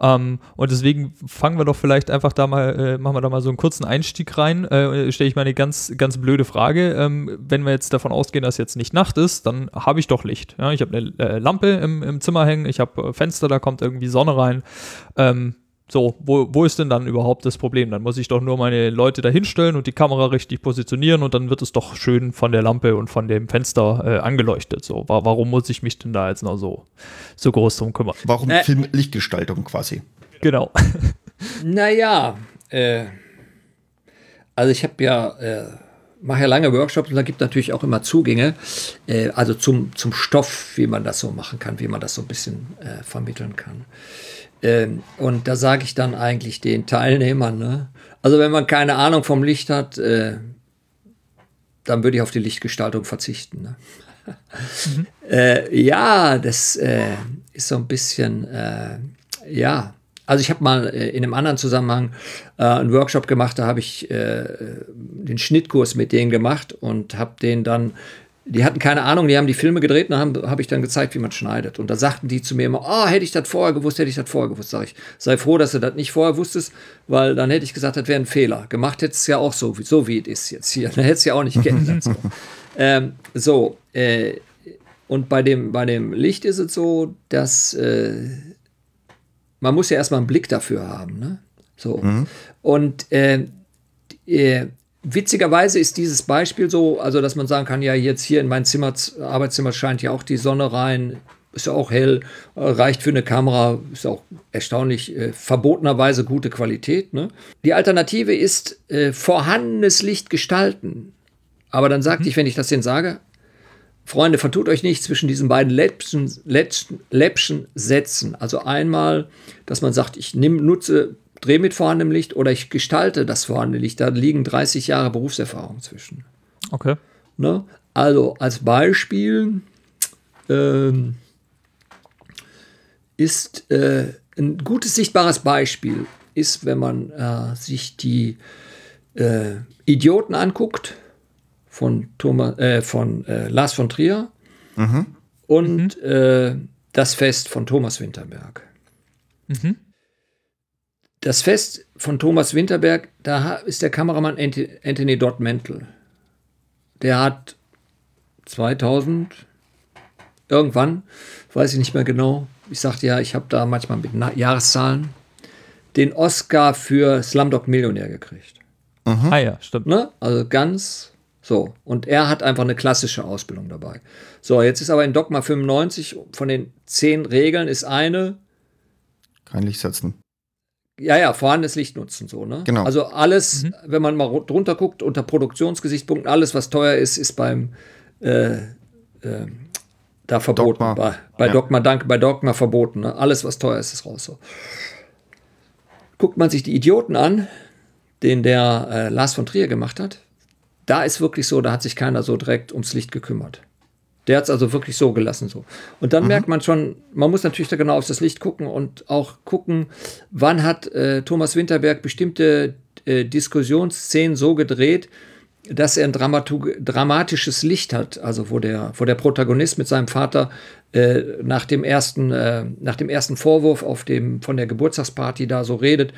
Ähm, und deswegen fangen wir doch vielleicht einfach da mal, äh, machen wir da mal so einen kurzen Einstieg rein. Stelle ich mal eine ganz, ganz blöde Frage. Ähm, wenn wir jetzt davon ausgehen, dass jetzt nicht Nacht ist, dann habe ich doch Licht. Ja? Ich habe eine Lampe im, im Zimmer hängen, ich habe Fenster da kommt irgendwie Sonne rein. Ähm, so, wo, wo ist denn dann überhaupt das Problem? Dann muss ich doch nur meine Leute da hinstellen und die Kamera richtig positionieren und dann wird es doch schön von der Lampe und von dem Fenster äh, angeleuchtet. So, warum muss ich mich denn da jetzt noch so, so groß drum kümmern? Warum äh, Filmlichtgestaltung quasi? Genau. naja, äh, also ich habe ja äh, mache ja lange Workshops und da gibt natürlich auch immer Zugänge, äh, also zum, zum Stoff, wie man das so machen kann, wie man das so ein bisschen äh, vermitteln kann. Ähm, und da sage ich dann eigentlich den Teilnehmern, ne? also wenn man keine Ahnung vom Licht hat, äh, dann würde ich auf die Lichtgestaltung verzichten. Ne? Mhm. äh, ja, das äh, ist so ein bisschen, äh, ja. Also ich habe mal äh, in einem anderen Zusammenhang äh, einen Workshop gemacht, da habe ich äh, den Schnittkurs mit denen gemacht und habe den dann die hatten keine Ahnung, die haben die Filme gedreht und habe hab ich dann gezeigt, wie man schneidet. Und da sagten die zu mir immer, oh, hätte ich das vorher gewusst, hätte ich das vorher gewusst. Sag ich, sei froh, dass du das nicht vorher wusstest, weil dann hätte ich gesagt, das wäre ein Fehler. Gemacht hättest es ja auch so, wie, so wie es ist jetzt hier. Dann hättest du ja auch nicht geändert. so, ähm, so äh, und bei dem, bei dem Licht ist es so, dass äh, man muss ja erstmal einen Blick dafür haben. Ne? So. Mhm. Und äh, äh witzigerweise ist dieses Beispiel so, also dass man sagen kann, ja, jetzt hier in mein Zimmer, Arbeitszimmer scheint ja auch die Sonne rein, ist ja auch hell, äh, reicht für eine Kamera, ist auch erstaunlich äh, verbotenerweise gute Qualität. Ne? Die Alternative ist äh, vorhandenes Licht gestalten. Aber dann sagte mhm. ich, wenn ich das denn sage, Freunde, vertut euch nicht zwischen diesen beiden Läppchen, Läppchen, Läppchen Sätzen. Also einmal, dass man sagt, ich nimm, nutze drehe mit vorhandenem Licht oder ich gestalte das vorhandene Licht. Da liegen 30 Jahre Berufserfahrung zwischen. Okay. Ne? Also als Beispiel ähm, ist äh, ein gutes sichtbares Beispiel ist, wenn man äh, sich die äh, Idioten anguckt von, Thomas, äh, von äh, Lars von Trier mhm. und mhm. das Fest von Thomas Winterberg. Mhm. Das Fest von Thomas Winterberg, da ist der Kameramann Anthony Dodd Mantle. Der hat 2000 irgendwann, weiß ich nicht mehr genau, ich sagte ja, ich habe da manchmal mit Jahreszahlen, den Oscar für Slumdog Millionär gekriegt. Mhm. Ah ja, stimmt. Ne? Also ganz so. Und er hat einfach eine klassische Ausbildung dabei. So, jetzt ist aber in Dogma 95 von den zehn Regeln ist eine. Kein Licht setzen. Ja, ja, vorhandenes Licht nutzen, so, ne? Genau. Also alles, mhm. wenn man mal drunter guckt, unter Produktionsgesichtspunkten, alles, was teuer ist, ist beim äh, äh, da verboten. Dogma. Bei, bei ja. Dogma, danke, bei Dogma verboten. Ne? Alles, was teuer ist, ist raus. So. Guckt man sich die Idioten an, den der äh, Lars von Trier gemacht hat, da ist wirklich so, da hat sich keiner so direkt ums Licht gekümmert. Der hat es also wirklich so gelassen. So. Und dann mhm. merkt man schon, man muss natürlich da genau auf das Licht gucken und auch gucken, wann hat äh, Thomas Winterberg bestimmte äh, Diskussionsszenen so gedreht, dass er ein dramatisches Licht hat, also wo der, wo der Protagonist mit seinem Vater äh, nach, dem ersten, äh, nach dem ersten Vorwurf auf dem, von der Geburtstagsparty da so redet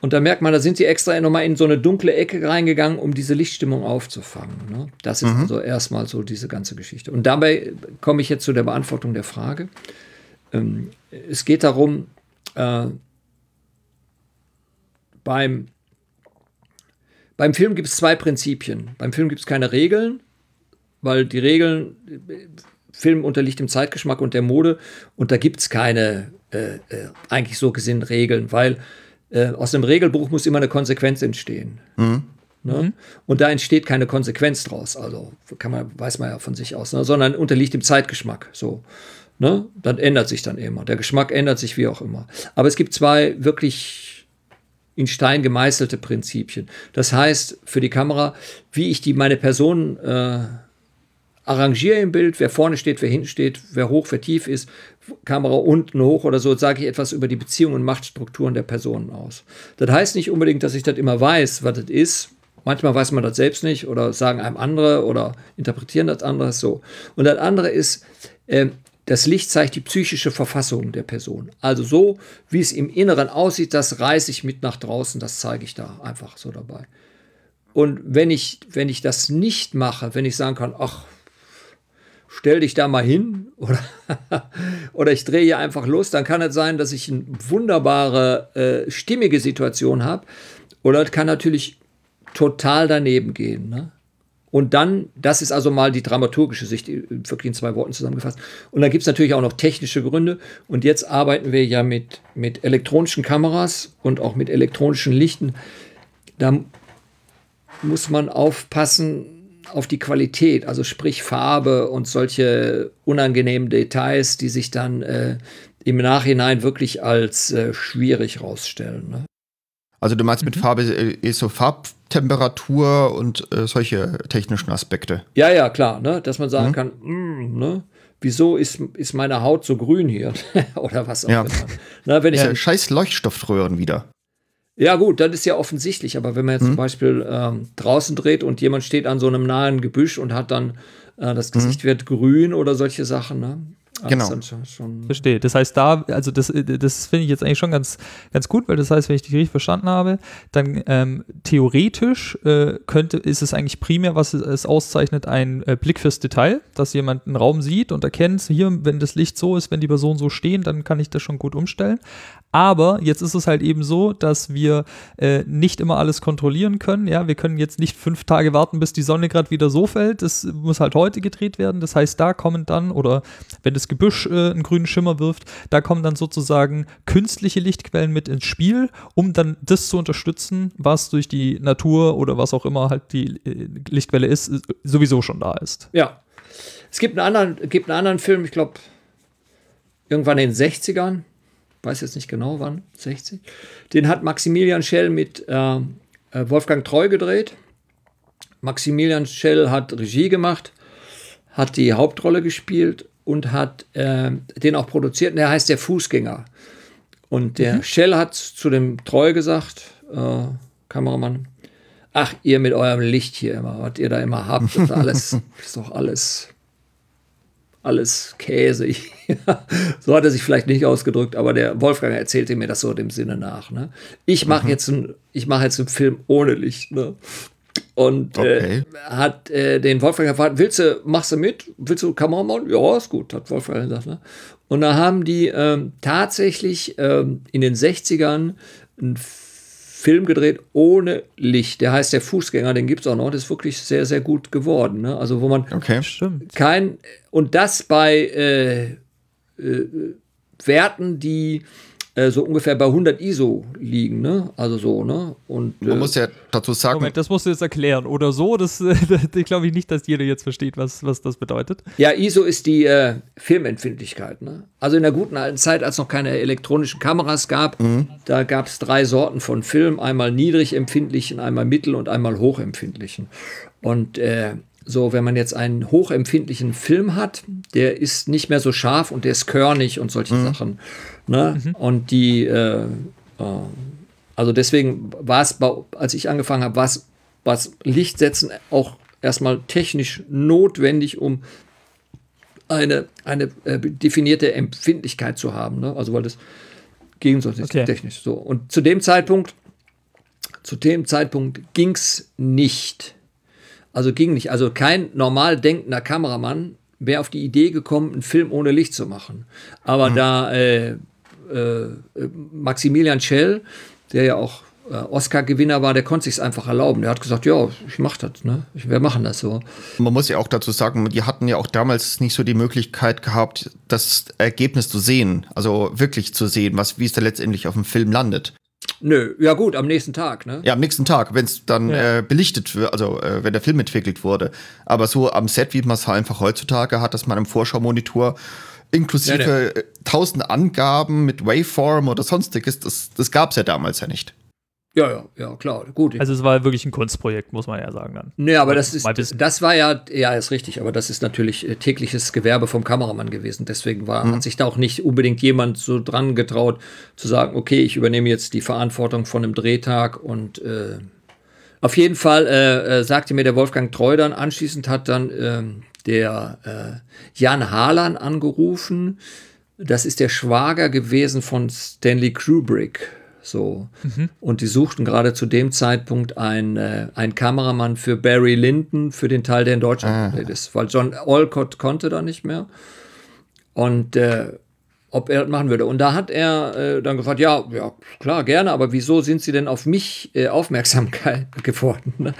und da merkt man, da sind sie extra nochmal in so eine dunkle Ecke reingegangen, um diese Lichtstimmung aufzufangen. Ne? Das ist mhm. also erstmal so diese ganze Geschichte. Und dabei komme ich jetzt zu der Beantwortung der Frage. Ähm, es geht darum, äh, beim, beim Film gibt es zwei Prinzipien. Beim Film gibt es keine Regeln, weil die Regeln, Film unterliegt dem Zeitgeschmack und der Mode und da gibt es keine äh, äh, eigentlich so gesehen Regeln, weil äh, aus einem Regelbuch muss immer eine Konsequenz entstehen. Mhm. Ne? Mhm. Und da entsteht keine Konsequenz draus. Also kann man, weiß man ja von sich aus, ne? sondern unterliegt dem Zeitgeschmack. So. Ne? Dann ändert sich dann immer. Der Geschmack ändert sich wie auch immer. Aber es gibt zwei wirklich in Stein gemeißelte Prinzipien. Das heißt, für die Kamera, wie ich die meine Person äh, arrangiere im Bild, wer vorne steht, wer hinten steht, wer hoch, wer tief ist, Kamera unten hoch oder so, sage ich etwas über die Beziehungen und Machtstrukturen der Personen aus. Das heißt nicht unbedingt, dass ich das immer weiß, was das ist. Manchmal weiß man das selbst nicht oder sagen einem andere oder interpretieren das andere so. Und das andere ist, äh, das Licht zeigt die psychische Verfassung der Person. Also so, wie es im Inneren aussieht, das reiße ich mit nach draußen, das zeige ich da einfach so dabei. Und wenn ich, wenn ich das nicht mache, wenn ich sagen kann, ach, stell dich da mal hin oder, oder ich drehe hier einfach los, dann kann es sein, dass ich eine wunderbare, äh, stimmige Situation habe. Oder es kann natürlich total daneben gehen. Ne? Und dann, das ist also mal die dramaturgische Sicht, wirklich in zwei Worten zusammengefasst. Und dann gibt es natürlich auch noch technische Gründe. Und jetzt arbeiten wir ja mit, mit elektronischen Kameras und auch mit elektronischen Lichten. Da muss man aufpassen auf die Qualität, also sprich Farbe und solche unangenehmen Details, die sich dann äh, im Nachhinein wirklich als äh, schwierig rausstellen. Ne? Also du meinst mit mhm. Farbe äh, so Farbtemperatur und äh, solche technischen Aspekte? Ja, ja, klar, ne? dass man sagen mhm. kann, mm, ne? wieso ist, ist meine Haut so grün hier? Oder was auch ja. immer. Na, wenn ich ja, scheiß Leuchtstoffröhren wieder. Ja, gut, das ist ja offensichtlich, aber wenn man jetzt mhm. zum Beispiel ähm, draußen dreht und jemand steht an so einem nahen Gebüsch und hat dann äh, das Gesicht mhm. wird grün oder solche Sachen, ne? Genau. Schon, Verstehe. Das heißt, da, also das, das finde ich jetzt eigentlich schon ganz, ganz gut, weil das heißt, wenn ich dich richtig verstanden habe, dann ähm, theoretisch äh, könnte, ist es eigentlich primär, was es, es auszeichnet, ein äh, Blick fürs Detail, dass jemand einen Raum sieht und erkennt, hier, wenn das Licht so ist, wenn die Personen so stehen, dann kann ich das schon gut umstellen. Aber jetzt ist es halt eben so, dass wir äh, nicht immer alles kontrollieren können. Ja, wir können jetzt nicht fünf Tage warten, bis die Sonne gerade wieder so fällt. Das muss halt heute gedreht werden. Das heißt, da kommen dann, oder wenn das Gebüsch äh, einen grünen Schimmer wirft, da kommen dann sozusagen künstliche Lichtquellen mit ins Spiel, um dann das zu unterstützen, was durch die Natur oder was auch immer halt die äh, Lichtquelle ist, sowieso schon da ist. Ja. Es gibt einen anderen, gibt einen anderen Film, ich glaube, irgendwann in den 60ern, weiß jetzt nicht genau wann, 60. Den hat Maximilian Schell mit äh, äh, Wolfgang Treu gedreht. Maximilian Schell hat Regie gemacht, hat die Hauptrolle gespielt und hat äh, den auch produziert. Und der heißt Der Fußgänger. Und der mhm. Schell hat zu dem Treu gesagt, äh, Kameramann, ach, ihr mit eurem Licht hier immer, was ihr da immer habt, das alles, ist doch alles alles Käse. so hat er sich vielleicht nicht ausgedrückt, aber der Wolfgang erzählte mir das so dem Sinne nach. Ne? Ich mache mhm. jetzt, ein, mach jetzt einen Film ohne Licht. Ne? Und äh, okay. äh, hat äh, den Wolfgang gefragt, willst du, machst du mit? Willst du Kameramann? Ja, ist gut, hat Wolfgang gesagt. Ne? Und da haben die ähm, tatsächlich ähm, in den 60ern einen Film gedreht ohne Licht. Der heißt Der Fußgänger, den gibt es auch noch. Das ist wirklich sehr, sehr gut geworden. Ne? Also, wo man okay. kein. Und das bei äh, äh, Werten, die äh, so ungefähr bei 100 ISO liegen, ne? Also so, ne? Und, Man äh, muss ja dazu sagen. Moment, das musst du jetzt erklären. Oder so, das, das glaube ich nicht, dass jeder jetzt versteht, was, was das bedeutet. Ja, ISO ist die äh, Filmempfindlichkeit, ne? Also in der guten alten Zeit, als noch keine elektronischen Kameras gab, mhm. da gab es drei Sorten von Film: einmal niedrig empfindlichen, einmal mittel und einmal hochempfindlichen. Und äh, so, wenn man jetzt einen hochempfindlichen Film hat, der ist nicht mehr so scharf und der ist körnig und solche mhm. Sachen. Ne? Mhm. Und die, äh, äh, also deswegen war es, als ich angefangen habe, war es Lichtsetzen auch erstmal technisch notwendig, um eine, eine äh, definierte Empfindlichkeit zu haben. Ne? Also weil das gegenseitig okay. technisch so. Und zu dem Zeitpunkt, zu dem Zeitpunkt ging es nicht. Also ging nicht. Also kein normal denkender Kameramann wäre auf die Idee gekommen, einen Film ohne Licht zu machen. Aber mhm. da äh, äh, Maximilian Schell, der ja auch äh, Oscar-Gewinner war, der konnte sich einfach erlauben. Der hat gesagt, ja, ich mach das, ne? Wir machen das so. Man muss ja auch dazu sagen, die hatten ja auch damals nicht so die Möglichkeit gehabt, das Ergebnis zu sehen, also wirklich zu sehen, was, wie es da letztendlich auf dem Film landet. Nö, ja gut, am nächsten Tag, ne? Ja, am nächsten Tag, wenn es dann ja. äh, belichtet wird, also äh, wenn der Film entwickelt wurde. Aber so am Set, wie man es einfach heutzutage hat, dass man im Vorschaumonitor inklusive ja, ja. tausend Angaben mit Waveform oder sonstiges, das, das gab es ja damals ja nicht. Ja, ja, ja, klar, gut. Also es war wirklich ein Kunstprojekt, muss man ja sagen dann. Nee, aber das ist, das war ja, ja, ist richtig, aber das ist natürlich äh, tägliches Gewerbe vom Kameramann gewesen. Deswegen war, mhm. hat sich da auch nicht unbedingt jemand so dran getraut, zu sagen, okay, ich übernehme jetzt die Verantwortung von einem Drehtag und äh, auf jeden Fall äh, äh, sagte mir der Wolfgang Treu dann, anschließend hat dann ähm, der äh, Jan Harlan angerufen. Das ist der Schwager gewesen von Stanley Kubrick. So. Mhm. Und die suchten gerade zu dem Zeitpunkt einen, äh, einen Kameramann für Barry Lyndon, für den Teil, der in Deutschland ah. ist, weil John Olcott konnte da nicht mehr. Und äh, ob er das machen würde. Und da hat er äh, dann gefragt, ja, ja, klar, gerne, aber wieso sind Sie denn auf mich äh, aufmerksam geworden? Ne?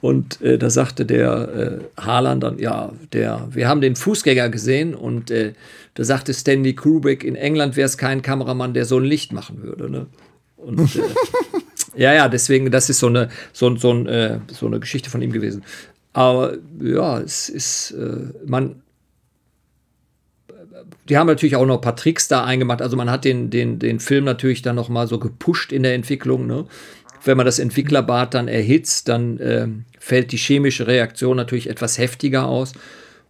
Und äh, da sagte der äh, Harlan dann, ja, der, wir haben den Fußgänger gesehen und äh, da sagte Stanley Kubrick, in England wäre es kein Kameramann, der so ein Licht machen würde. Ne? Und äh, Ja, ja, deswegen, das ist so eine, so, so, ein, äh, so eine Geschichte von ihm gewesen. Aber ja, es ist, äh, man, die haben natürlich auch noch ein paar Tricks da eingemacht. Also man hat den, den, den Film natürlich dann noch mal so gepusht in der Entwicklung. Ne? Wenn man das Entwicklerbad dann erhitzt, dann äh, fällt die chemische Reaktion natürlich etwas heftiger aus.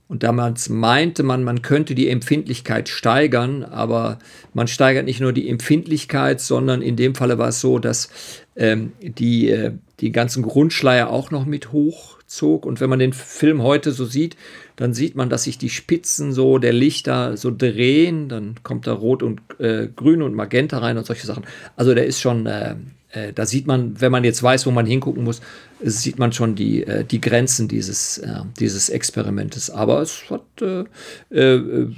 Und damals meinte man, man könnte die Empfindlichkeit steigern, aber man steigert nicht nur die Empfindlichkeit, sondern in dem Falle war es so, dass ähm, die, äh, die ganzen Grundschleier auch noch mit hochzog. Und wenn man den Film heute so sieht, dann sieht man, dass sich die Spitzen so der Lichter so drehen. Dann kommt da Rot und äh, Grün und Magenta rein und solche Sachen. Also der ist schon, äh, äh, da sieht man, wenn man jetzt weiß, wo man hingucken muss, sieht man schon die, äh, die Grenzen dieses, äh, dieses Experimentes. Aber es hat äh, äh,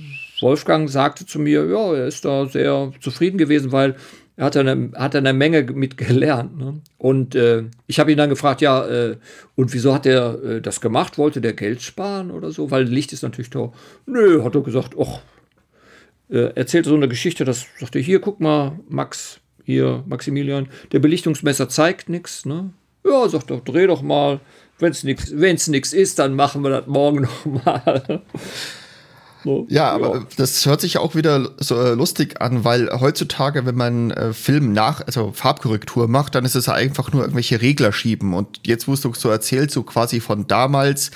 Wolfgang sagte zu mir, ja, er ist da sehr zufrieden gewesen, weil er hat eine, hat eine Menge mit gelernt. Ne? Und äh, ich habe ihn dann gefragt, ja, äh, und wieso hat er äh, das gemacht? Wollte der Geld sparen oder so? Weil Licht ist natürlich da. Nö, hat er gesagt, ach, erzählte so eine Geschichte, das sagte, hier, guck mal, Max, hier, Maximilian, der Belichtungsmesser zeigt nichts, ne? Ja, sagt doch, dreh doch mal. Wenn es nichts ist, dann machen wir das morgen noch mal. So, ja, aber ja. das hört sich auch wieder so äh, lustig an, weil heutzutage, wenn man äh, Film nach, also Farbkorrektur macht, dann ist es einfach nur irgendwelche Regler schieben. Und jetzt, wo du so erzählt, so quasi von damals,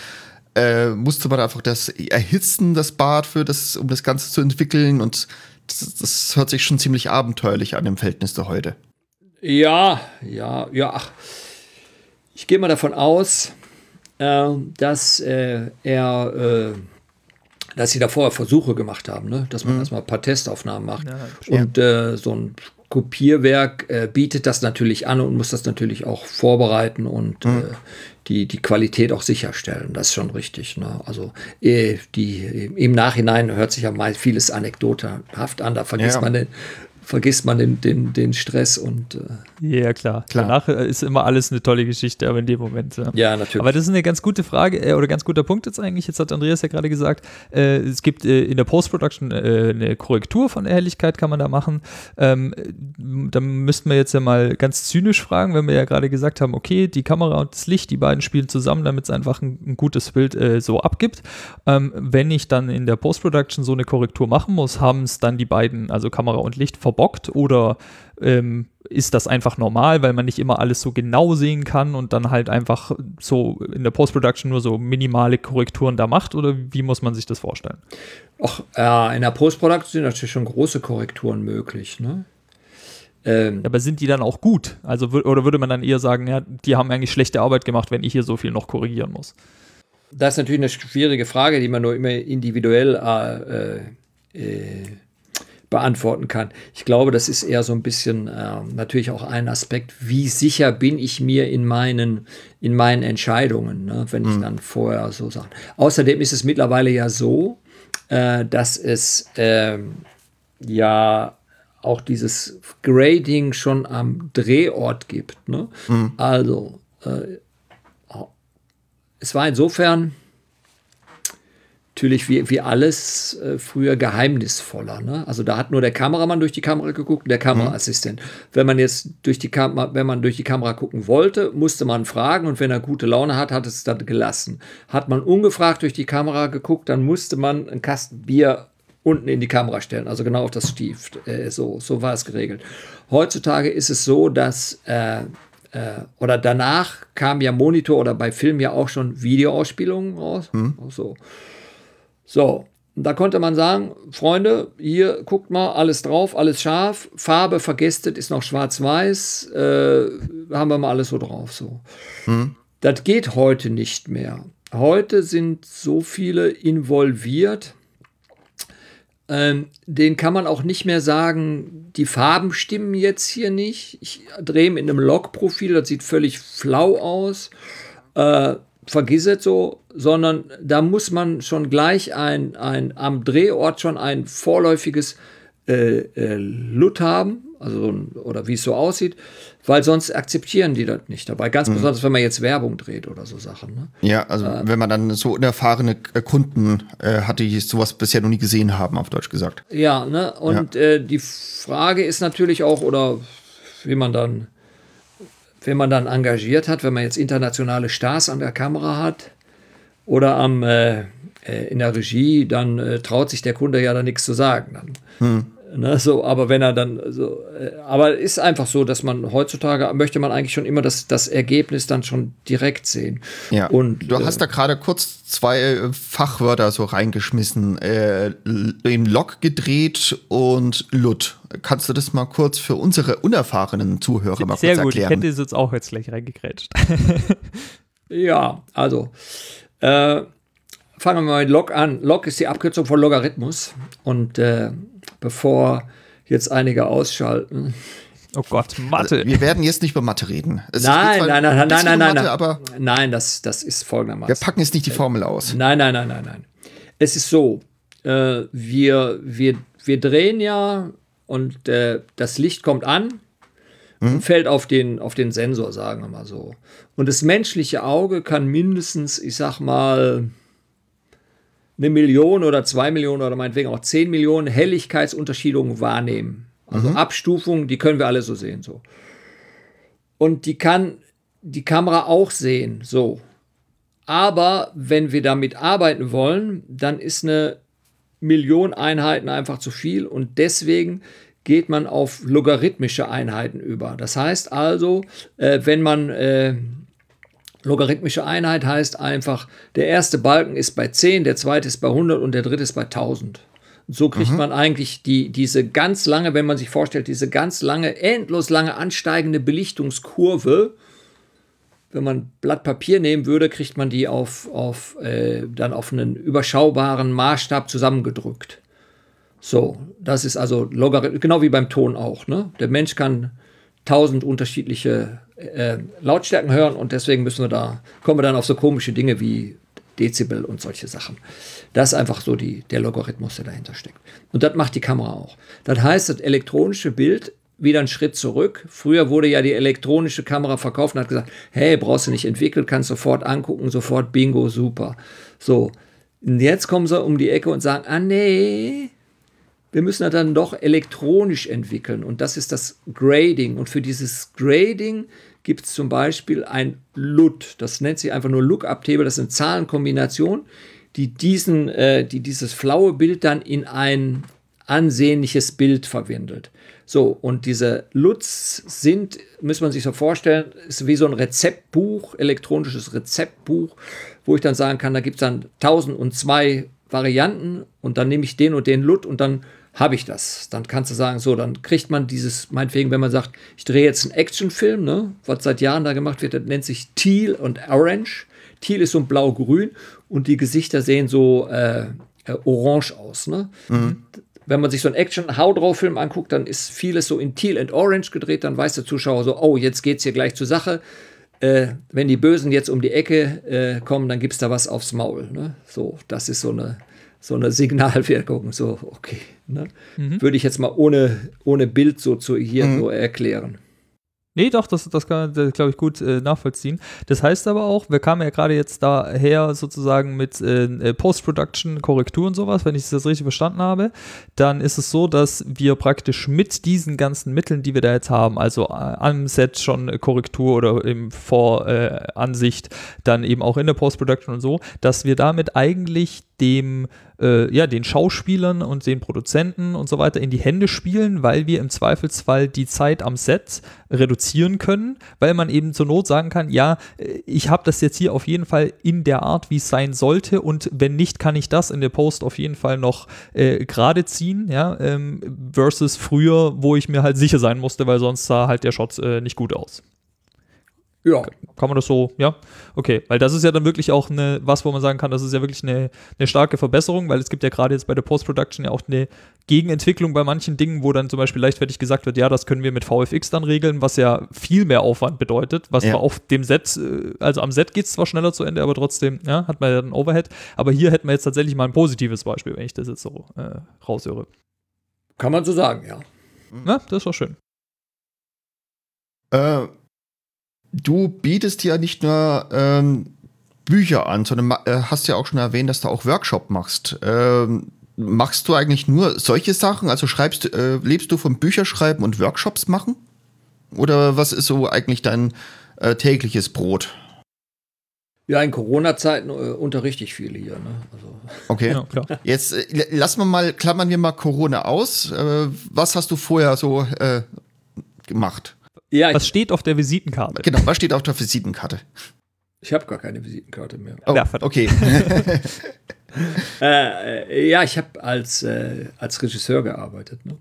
äh, musste man einfach das erhitzen, das Bad, für das, um das Ganze zu entwickeln. Und das, das hört sich schon ziemlich abenteuerlich an im Verhältnis zu heute. Ja, ja, ja. Ach. Ich gehe mal davon aus, äh, dass äh, er äh, dass sie da vorher Versuche gemacht haben, ne? dass man mhm. erstmal ein paar Testaufnahmen macht. Ja, und äh, so ein Kopierwerk äh, bietet das natürlich an und muss das natürlich auch vorbereiten und mhm. Die, die Qualität auch sicherstellen. Das ist schon richtig. Ne? Also äh, die, im Nachhinein hört sich ja mal vieles anekdotenhaft an. Da vergisst ja. man den, vergisst man den, den, den Stress und. Äh ja, klar. klar. Danach äh, ist immer alles eine tolle Geschichte, aber in dem Moment. Ja. ja, natürlich. Aber das ist eine ganz gute Frage äh, oder ganz guter Punkt jetzt eigentlich. Jetzt hat Andreas ja gerade gesagt, äh, es gibt äh, in der Post-Production äh, eine Korrektur von der Helligkeit, kann man da machen. Ähm, da müssten wir jetzt ja mal ganz zynisch fragen, wenn wir ja gerade gesagt haben, okay, die Kamera und das Licht, die beiden spielen zusammen, damit es einfach ein, ein, gutes Bild so abgibt. Ähm, wenn ich dann in der Post-Production so eine Korrektur machen muss, haben es dann die beiden, also Kamera und Licht, verbockt verbockt oder ähm, ist das einfach normal, weil man nicht immer alles so genau sehen kann und dann halt einfach so in der Post-Production nur so minimale Korrekturen da macht oder wie muss man sich das vorstellen? Ach, äh, in der Post-Production sind natürlich schon große Korrekturen möglich, ne? Ähm, aber sind die dann auch gut? Also oder würde man dann eher sagen, ja, die haben eigentlich schlechte Arbeit gemacht, wenn ich hier so viel noch korrigieren muss? Das ist natürlich eine schwierige Frage, die man nur immer individuell äh, äh, beantworten kann. Ich glaube, das ist eher so ein bisschen äh, natürlich auch ein Aspekt, wie sicher bin ich mir in meinen, in meinen Entscheidungen, ne, wenn ich mhm. dann vorher so sage. Außerdem ist es mittlerweile ja so, äh, dass es äh, ja auch dieses Grading schon am Drehort gibt. Ne? Mhm. Also, äh, es war insofern natürlich wie, wie alles äh, früher geheimnisvoller. Ne? Also da hat nur der Kameramann durch die Kamera geguckt, der Kameraassistent. Mhm. Wenn man jetzt durch die Kamera, wenn man durch die Kamera gucken wollte, musste man fragen und wenn er gute Laune hat, hat es dann gelassen. Hat man ungefragt durch die Kamera geguckt, dann musste man einen Kasten Bier unten in die Kamera stellen, also genau auf das Stift. Äh, so, so war es geregelt. Heutzutage ist es so, dass äh, äh, oder danach kam ja Monitor oder bei Film ja auch schon Videoausspielungen raus. Mhm. So. So, da konnte man sagen, Freunde, hier guckt mal, alles drauf, alles scharf, Farbe vergesst, ist noch schwarz-weiß, äh, haben wir mal alles so drauf. So. Mhm. Das geht heute nicht mehr. Heute sind so viele involviert, ähm, den kann man auch nicht mehr sagen, die Farben stimmen jetzt hier nicht. Ich drehe mit einem Log-Profil, das sieht völlig flau aus. Äh, vergiss es so, sondern da muss man schon gleich ein, ein am Drehort schon ein vorläufiges äh, äh, LUT haben, also oder wie es so aussieht, weil sonst akzeptieren die das nicht dabei. Ganz mhm. besonders, wenn man jetzt Werbung dreht oder so Sachen. Ne? Ja, also äh, wenn man dann so unerfahrene äh, Kunden äh, hat, die sowas bisher noch nie gesehen haben, auf Deutsch gesagt. Ja, ne? Und ja. Äh, die Frage ist natürlich auch, oder wie man dann wenn man dann engagiert hat, wenn man jetzt internationale Stars an der Kamera hat oder am, äh, äh in der Regie, dann äh, traut sich der Kunde ja da nichts zu sagen. Dann. Hm. Ne, so, aber wenn er dann so, äh, aber ist einfach so, dass man heutzutage möchte man eigentlich schon immer das, das Ergebnis dann schon direkt sehen. Ja. Und du äh, hast da gerade kurz zwei äh, Fachwörter so reingeschmissen, äh, in Log gedreht und LUT. Kannst du das mal kurz für unsere unerfahrenen Zuhörer mal Sehr kurz gut, erklären? ich hätte jetzt auch jetzt gleich reingekrätscht. ja, also äh, fangen wir mal mit Log an. Log ist die Abkürzung von Logarithmus und äh, bevor jetzt einige ausschalten. Oh Gott, also, Mathe. Also, wir werden jetzt nicht über Mathe reden. Es nein, nein, nein, nein, nein, nein, Mathe, nein, aber nein, das, das ist folgendermaßen. Wir packen jetzt nicht die Formel aus. Nein, nein, nein, nein, nein. Es ist so, äh, wir, wir, wir drehen ja und äh, das Licht kommt an mhm. und hm? fällt auf den, auf den Sensor, sagen wir mal so. Und das menschliche Auge kann mindestens, ich sag mal, eine Million oder zwei Millionen oder meinetwegen auch zehn Millionen Helligkeitsunterschiedungen wahrnehmen. Also mhm. Abstufungen, die können wir alle so sehen. So. Und die kann die Kamera auch sehen. So. Aber wenn wir damit arbeiten wollen, dann ist eine Million Einheiten einfach zu viel und deswegen geht man auf logarithmische Einheiten über. Das heißt also, äh, wenn man äh, Logarithmische Einheit heißt einfach, der erste Balken ist bei 10, der zweite ist bei 100 und der dritte ist bei 1000. Und so kriegt mhm. man eigentlich die, diese ganz lange, wenn man sich vorstellt, diese ganz lange, endlos lange ansteigende Belichtungskurve. Wenn man Blatt Papier nehmen würde, kriegt man die auf, auf, äh, dann auf einen überschaubaren Maßstab zusammengedrückt. So, das ist also Logarithmus, genau wie beim Ton auch. Ne? Der Mensch kann tausend unterschiedliche äh, Lautstärken hören und deswegen müssen wir da, kommen wir dann auf so komische Dinge wie Dezibel und solche Sachen. Das ist einfach so die, der Logarithmus, der dahinter steckt. Und das macht die Kamera auch. Das heißt, das elektronische Bild wieder einen Schritt zurück. Früher wurde ja die elektronische Kamera verkauft und hat gesagt, hey, brauchst du nicht entwickeln, kannst sofort angucken, sofort Bingo, super. So, und jetzt kommen sie um die Ecke und sagen, ah nee, wir müssen das dann doch elektronisch entwickeln. Und das ist das Grading. Und für dieses Grading gibt es zum Beispiel ein LUT. Das nennt sich einfach nur Lookup-Table. Das ist eine Zahlenkombination, die, diesen, äh, die dieses flaue Bild dann in ein ansehnliches Bild verwandelt. So, und diese LUTs sind, muss man sich so vorstellen, ist wie so ein Rezeptbuch, elektronisches Rezeptbuch, wo ich dann sagen kann, da gibt es dann 1002 Varianten und dann nehme ich den und den LUT und dann habe ich das. Dann kannst du sagen, so, dann kriegt man dieses, meinetwegen, wenn man sagt, ich drehe jetzt einen Actionfilm, ne, was seit Jahren da gemacht wird, das nennt sich Teal und Orange. Teal ist so ein blau-grün und die Gesichter sehen so äh, äh, orange aus. Ne? Mhm. Wenn man sich so einen Action-Hau drauf Film anguckt, dann ist vieles so in Teal und Orange gedreht, dann weiß der Zuschauer so, oh, jetzt geht es hier gleich zur Sache. Äh, wenn die Bösen jetzt um die Ecke äh, kommen, dann gibt es da was aufs Maul. Ne? So, das ist so eine so eine Signalwirkung. So, okay. Ne? Mhm. Würde ich jetzt mal ohne, ohne Bild so zu hier mhm. so erklären. Nee, doch, das, das kann man, glaube ich, gut äh, nachvollziehen. Das heißt aber auch, wir kamen ja gerade jetzt daher sozusagen mit äh, äh, Post-Production, Korrektur und sowas, wenn ich das richtig verstanden habe, dann ist es so, dass wir praktisch mit diesen ganzen Mitteln, die wir da jetzt haben, also äh, am Set schon Korrektur oder im Voransicht, dann eben auch in der Post-Production und so, dass wir damit eigentlich dem äh, ja, den Schauspielern und den Produzenten und so weiter in die Hände spielen, weil wir im Zweifelsfall die Zeit am Set reduzieren können, weil man eben zur Not sagen kann, ja, äh, ich habe das jetzt hier auf jeden Fall in der Art, wie es sein sollte und wenn nicht, kann ich das in der Post auf jeden Fall noch äh, gerade ziehen, ja, ähm, versus früher, wo ich mir halt sicher sein musste, weil sonst sah halt der Shot äh, nicht gut aus. Ja. Kann man das so, ja? Okay, weil das ist ja dann wirklich auch eine, was, wo man sagen kann, das ist ja wirklich eine, eine starke Verbesserung, weil es gibt ja gerade jetzt bei der Post-Production ja auch eine Gegenentwicklung bei manchen Dingen, wo dann zum Beispiel leichtfertig gesagt wird, ja, das können wir mit VFX dann regeln, was ja viel mehr Aufwand bedeutet, was ja. auf dem Set, äh, also am Set geht es zwar schneller zu Ende, aber trotzdem, ja, hat man ja einen Overhead. Aber hier hätten wir jetzt tatsächlich mal ein positives Beispiel, wenn ich das jetzt so äh, raushöre. Kann man so sagen, ja. Na, das ist doch schön. Äh, du bietest ja nicht nur ähm, Bücher an, sondern äh, hast ja auch schon erwähnt, dass du auch Workshop machst. Ähm, machst du eigentlich nur solche Sachen? Also schreibst, äh, lebst du vom Bücherschreiben und Workshops machen? Oder was ist so eigentlich dein äh, tägliches Brot? Ja, in Corona-Zeiten äh, unterrichte ich viel hier. Ne? Also. Okay. Ja, klar. Jetzt äh, lassen wir mal, klammern wir mal Corona aus. Äh, was hast du vorher so äh, gemacht? Ja, was steht auf der Visitenkarte? Genau, was steht auf der Visitenkarte? Ich habe gar keine Visitenkarte mehr. Oh, ja, okay. äh, ja, ich habe als, äh, als Regisseur gearbeitet. Ne?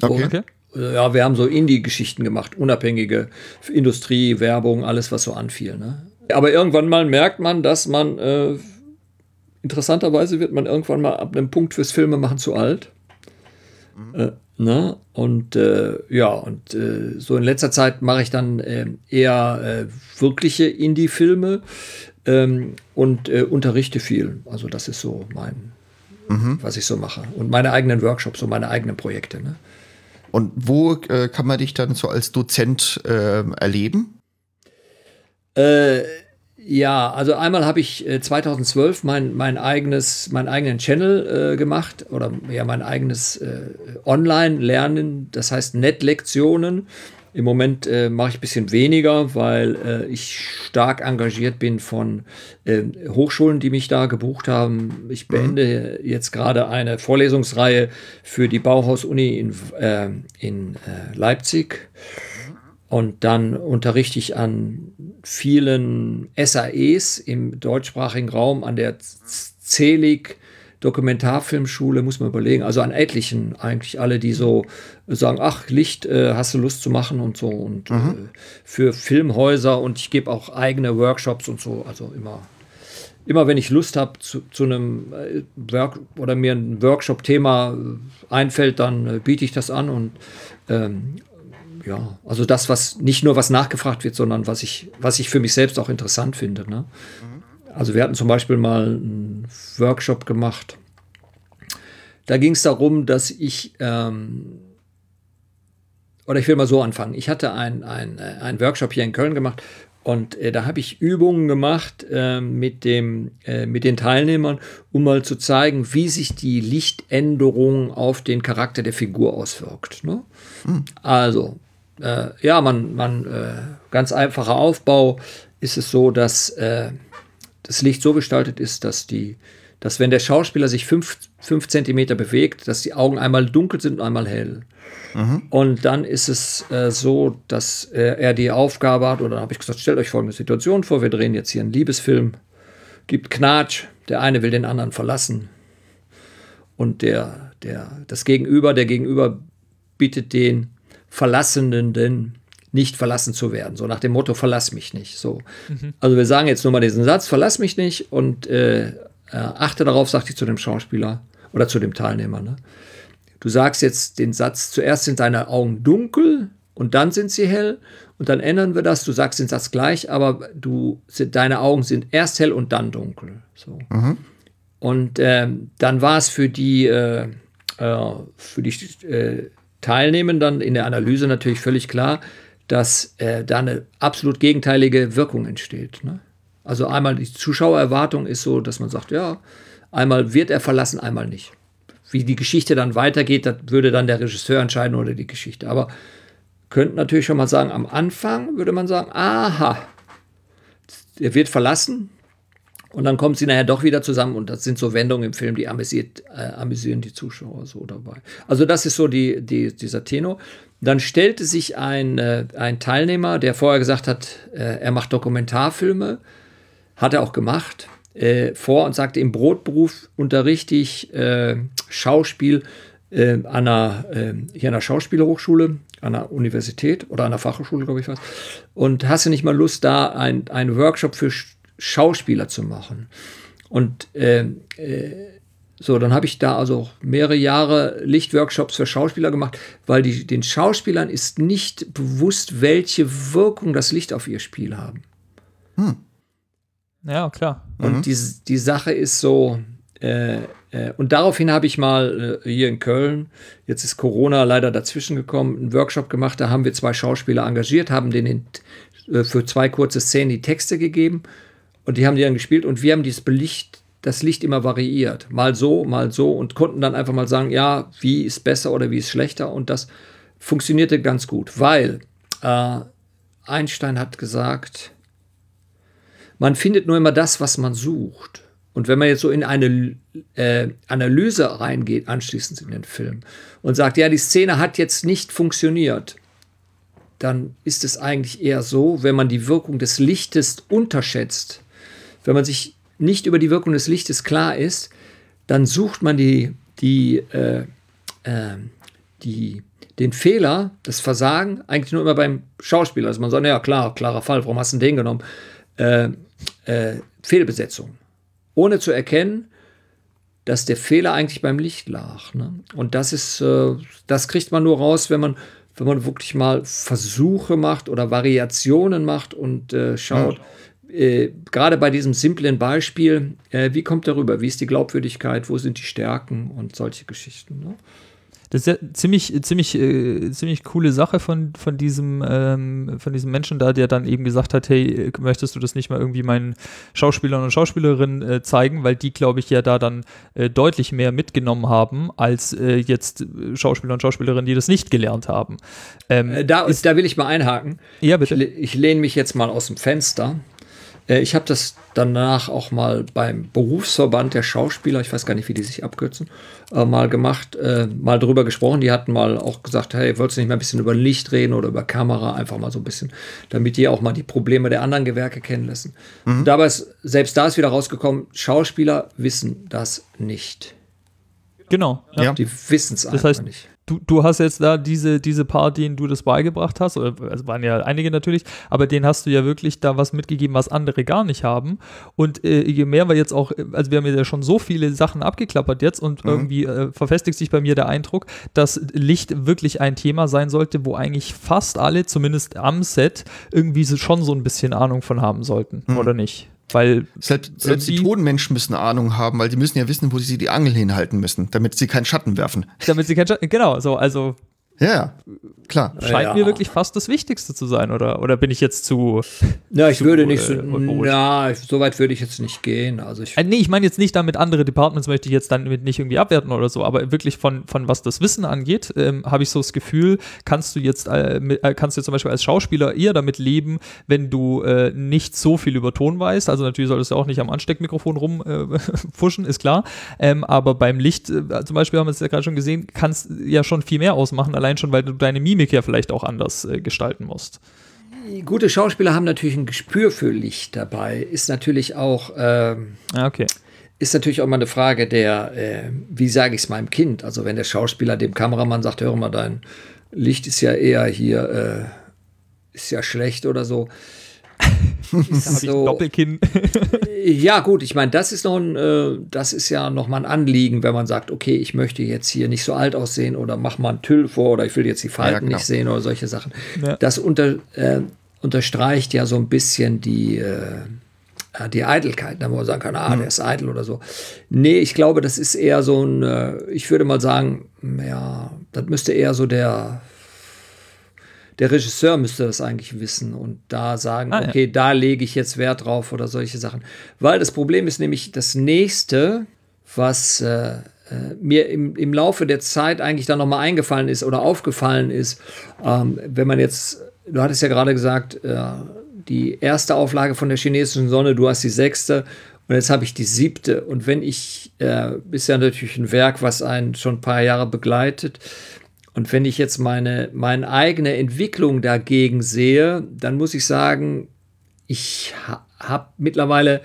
So, okay. okay. Ja, wir haben so Indie-Geschichten gemacht, unabhängige Industrie, Werbung, alles, was so anfiel. Ne? Aber irgendwann mal merkt man, dass man, äh, interessanterweise wird man irgendwann mal ab einem Punkt fürs Filmemachen zu alt. Mhm. Äh, ne? Und äh, ja, und äh, so in letzter Zeit mache ich dann äh, eher äh, wirkliche Indie-Filme ähm, und unterrichte viel. Also das ist so mein, mhm. was ich so mache. Und meine eigenen Workshops und meine eigenen Projekte. Ne? Und wo kann man dich dann so als Dozent erleben? Äh, ja, also einmal habe ich äh, 2012 mein, mein eigenes, meinen eigenen Channel äh, gemacht oder ja mein eigenes äh, Online-Lernen, das heißt Net-Lektionen. Im Moment äh, mache ich ein bisschen weniger, weil äh, ich stark engagiert bin von äh, Hochschulen, die mich da gebucht haben. Ich mhm. beende mhm. jetzt gerade eine Vorlesungsreihe für die Bauhaus-Uni in, äh, in äh, Leipzig. Und dann unterrichte ich an vielen SAEs im deutschsprachigen Raum, an der CELIG Dokumentarfilmschule, muss man überlegen, also an etlichen, eigentlich alle, die so sagen, ach, Licht, äh, hast du Lust zu machen und so. Und mhm. äh, für Filmhäuser und ich gebe auch eigene Workshops und so, also immer. Immer wenn ich Lust habe zu, zu, einem äh, Work oder mir ein Workshop-Thema äh, einfällt, dann äh, biete ich das an und ähm, ja, also das, was nicht nur was nachgefragt wird, sondern was ich, was ich für mich selbst auch interessant finde. Ne? Mhm. Also wir hatten zum Beispiel mal einen Workshop gemacht. Da ging es darum, dass ich, ähm, oder ich will mal so anfangen. Ich hatte einen ein Workshop hier in Köln gemacht und äh, da habe ich Übungen gemacht äh, mit, dem, äh, mit den Teilnehmern, um mal zu zeigen, wie sich die Lichtänderung auf den Charakter der Figur auswirkt. Ne? Mhm. Also, äh, ja, man, man äh, ganz einfacher Aufbau ist es so, dass äh, das Licht so gestaltet ist, dass die, dass wenn der Schauspieler sich fünf, fünf Zentimeter bewegt, dass die Augen einmal dunkel sind und einmal hell. Mhm. Und dann ist es äh, so, dass äh, er die Aufgabe hat, oder dann habe ich gesagt, stellt euch folgende Situation vor, wir drehen jetzt hier einen Liebesfilm, gibt Knatsch, der eine will den anderen verlassen und der, der, das Gegenüber, der Gegenüber bittet den, Verlassenen nicht verlassen zu werden. So nach dem Motto, verlass mich nicht. So. Mhm. Also wir sagen jetzt nur mal diesen Satz, verlass mich nicht und äh, äh, achte darauf, sagte ich zu dem Schauspieler oder zu dem Teilnehmer. Ne? Du sagst jetzt den Satz, zuerst sind deine Augen dunkel und dann sind sie hell und dann ändern wir das. Du sagst den Satz gleich, aber du, deine Augen sind erst hell und dann dunkel. So. Mhm. Und äh, dann war es für die, äh, äh für die äh, Teilnehmenden in der Analyse natürlich völlig klar, dass äh, da eine absolut gegenteilige Wirkung entsteht. Ne? Also einmal die Zuschauererwartung ist so, dass man sagt, ja, einmal wird er verlassen, einmal nicht. Wie die Geschichte dann weitergeht, das würde dann der Regisseur entscheiden oder die Geschichte. Aber könnte natürlich schon mal sagen, am Anfang würde man sagen, aha, er wird verlassen, und dann kommen sie nachher doch wieder zusammen und das sind so Wendungen im Film, die amüsiert, äh, amüsieren die Zuschauer so dabei. Also das ist so die, die, dieser Tenor. Dann stellte sich ein, äh, ein Teilnehmer, der vorher gesagt hat, äh, er macht Dokumentarfilme, hat er auch gemacht, äh, vor und sagte, im Brotberuf unterrichte ich äh, Schauspiel äh, an einer, hier an der Schauspielerhochschule, an der Universität oder an der Fachhochschule, glaube ich was. Und hast du nicht mal Lust, da einen Workshop für Schauspieler zu machen. Und äh, äh, so, dann habe ich da also mehrere Jahre Lichtworkshops für Schauspieler gemacht, weil die, den Schauspielern ist nicht bewusst, welche Wirkung das Licht auf ihr Spiel haben. Hm. Ja, klar. Und mhm. die, die Sache ist so, äh, äh, und daraufhin habe ich mal äh, hier in Köln, jetzt ist Corona leider dazwischen gekommen, einen Workshop gemacht, da haben wir zwei Schauspieler engagiert, haben denen für zwei kurze Szenen die Texte gegeben und die haben die dann gespielt und wir haben dieses Belicht, das Licht immer variiert. Mal so, mal so und konnten dann einfach mal sagen, ja, wie ist besser oder wie ist schlechter. Und das funktionierte ganz gut, weil Äh, Einstein hat gesagt, man findet nur immer das, was man sucht. Und wenn man jetzt so in eine äh, Analyse reingeht, anschließend in den Film, und sagt, ja, die Szene hat jetzt nicht funktioniert, dann ist es eigentlich eher so, wenn man die Wirkung des Lichtes unterschätzt, wenn man sich nicht über die Wirkung des Lichtes klar ist, dann sucht man die, die, äh, äh, die, den Fehler, das Versagen, eigentlich nur immer beim Schauspieler. Also man sagt, ja klar, klarer Fall, warum hast du den genommen? Äh, äh, Fehlbesetzung. Ohne zu erkennen, dass der Fehler eigentlich beim Licht lag. Ne? Und das ist, äh, das kriegt man nur raus, wenn man wenn man wirklich mal Versuche macht oder Variationen macht und äh, schaut, ja. Äh, gerade bei diesem simplen Beispiel, äh, wie kommt darüber, wie ist die Glaubwürdigkeit, wo sind die Stärken und solche Geschichten. Ne? Das ist ja ziemlich, ziemlich, äh, ziemlich coole Sache von, von, diesem, ähm, von diesem Menschen da, der dann eben gesagt hat, hey, möchtest du das nicht mal irgendwie meinen Schauspielern und Schauspielerinnen äh, zeigen, weil die, glaube ich, ja da dann äh, deutlich mehr mitgenommen haben, als äh, jetzt Schauspieler und Schauspielerinnen, die das nicht gelernt haben. Ähm, äh, da, ist, da will ich mal einhaken. Ja, bitte. Ich, ich lehne mich jetzt mal aus dem Fenster. Äh, ich habe das danach auch mal beim Berufsverband der Schauspieler, ich weiß gar nicht, wie die sich abkürzen, äh, mal gemacht, äh, mal drüber gesprochen. Die hatten mal auch gesagt, hey, wolltest du nicht mal ein bisschen über Licht reden oder über Kamera, einfach mal so ein bisschen, damit die auch mal die Probleme der anderen Gewerke kennen lassen. Mhm. Dabei ist, selbst da ist wieder rausgekommen, Schauspieler wissen das nicht. Genau. Ja. Die wissen es einfach heißt, nicht du, du hast jetzt da diese, diese paar, denen du das beigebracht hast, oder also waren ja einige natürlich, aber denen hast du ja wirklich da was mitgegeben, was andere gar nicht haben. Und äh, je mehr wir jetzt auch, also wir haben ja schon so viele Sachen abgeklappert jetzt und mhm. irgendwie äh, verfestigt sich bei mir der Eindruck, dass Licht wirklich ein Thema sein sollte, wo eigentlich fast alle, zumindest am Set, irgendwie so, schon so ein bisschen Ahnung von haben sollten, mhm. oder nicht? Weil selbst, selbst die Totenmenschen müssen Ahnung haben, weil die müssen ja wissen, wo sie die Angel hinhalten müssen, damit sie keinen Schatten werfen. Damit sie keinen Schatten, genau, so, also ja, klar. Scheint ja. mir wirklich fast das Wichtigste zu sein, oder, oder bin ich jetzt zu. Ja, ich zu, würde nicht so. Äh, na, so weit würde ich jetzt nicht gehen. Also ich, äh, nee, ich meine jetzt nicht damit andere Departments, möchte ich jetzt dann nicht irgendwie abwerten oder so, aber wirklich von, von was das Wissen angeht, ähm, habe ich so das Gefühl, kannst du jetzt, äh, äh, kannst du zum Beispiel als Schauspieler eher damit leben, wenn du äh, nicht so viel über Ton weißt. Also natürlich solltest du auch nicht am Ansteckmikrofon rumfuschen, ist klar. Ähm, aber beim Licht, äh, zum Beispiel haben wir es ja gerade schon gesehen, kannst ja schon viel mehr ausmachen, allein schon, weil du deine Mimik ja vielleicht auch anders äh, gestalten musst. Gute Schauspieler haben natürlich ein Gespür für Licht dabei. Ist natürlich auch. Ähm, ah, okay. Ist natürlich auch mal eine Frage der, äh, wie sage ich es meinem Kind? Also, wenn der Schauspieler dem Kameramann sagt: Hör mal, dein Licht ist ja eher hier, äh, ist ja schlecht oder so so, Doppelkinn. ja, gut, ich meine, das ist noch ein, äh, das ist ja noch mal ein Anliegen, wenn man sagt, okay, ich möchte jetzt hier nicht so alt aussehen oder mach mal einen Tüll vor oder ich will jetzt die Falten ja, nicht sehen oder solche Sachen. Ja. Das unter, äh, unterstreicht ja so ein bisschen die, äh, die Eitelkeit, da wo man sagen kann, ah, der ist eitel oder so. Nee, ich glaube, das ist eher so ein, äh, ich würde mal sagen, ja, das müsste eher so der der Regisseur müsste das eigentlich wissen und da sagen, ah, okay, ja. da lege ich jetzt Wert drauf oder solche Sachen. Weil das Problem ist nämlich das nächste, was äh, äh mir im, im Laufe der Zeit eigentlich dann nochmal eingefallen ist oder aufgefallen ist, ähm, wenn man jetzt, du hattest ja gerade gesagt, äh, die erste Auflage von der chinesischen Sonne, du hast die sechste und jetzt habe ich die siebte. Und wenn ich, äh, ist ja natürlich ein Werk, was einen schon ein paar Jahre begleitet, und wenn ich jetzt meine, meine eigene Entwicklung dagegen sehe, dann muss ich sagen, ich ha habe mittlerweile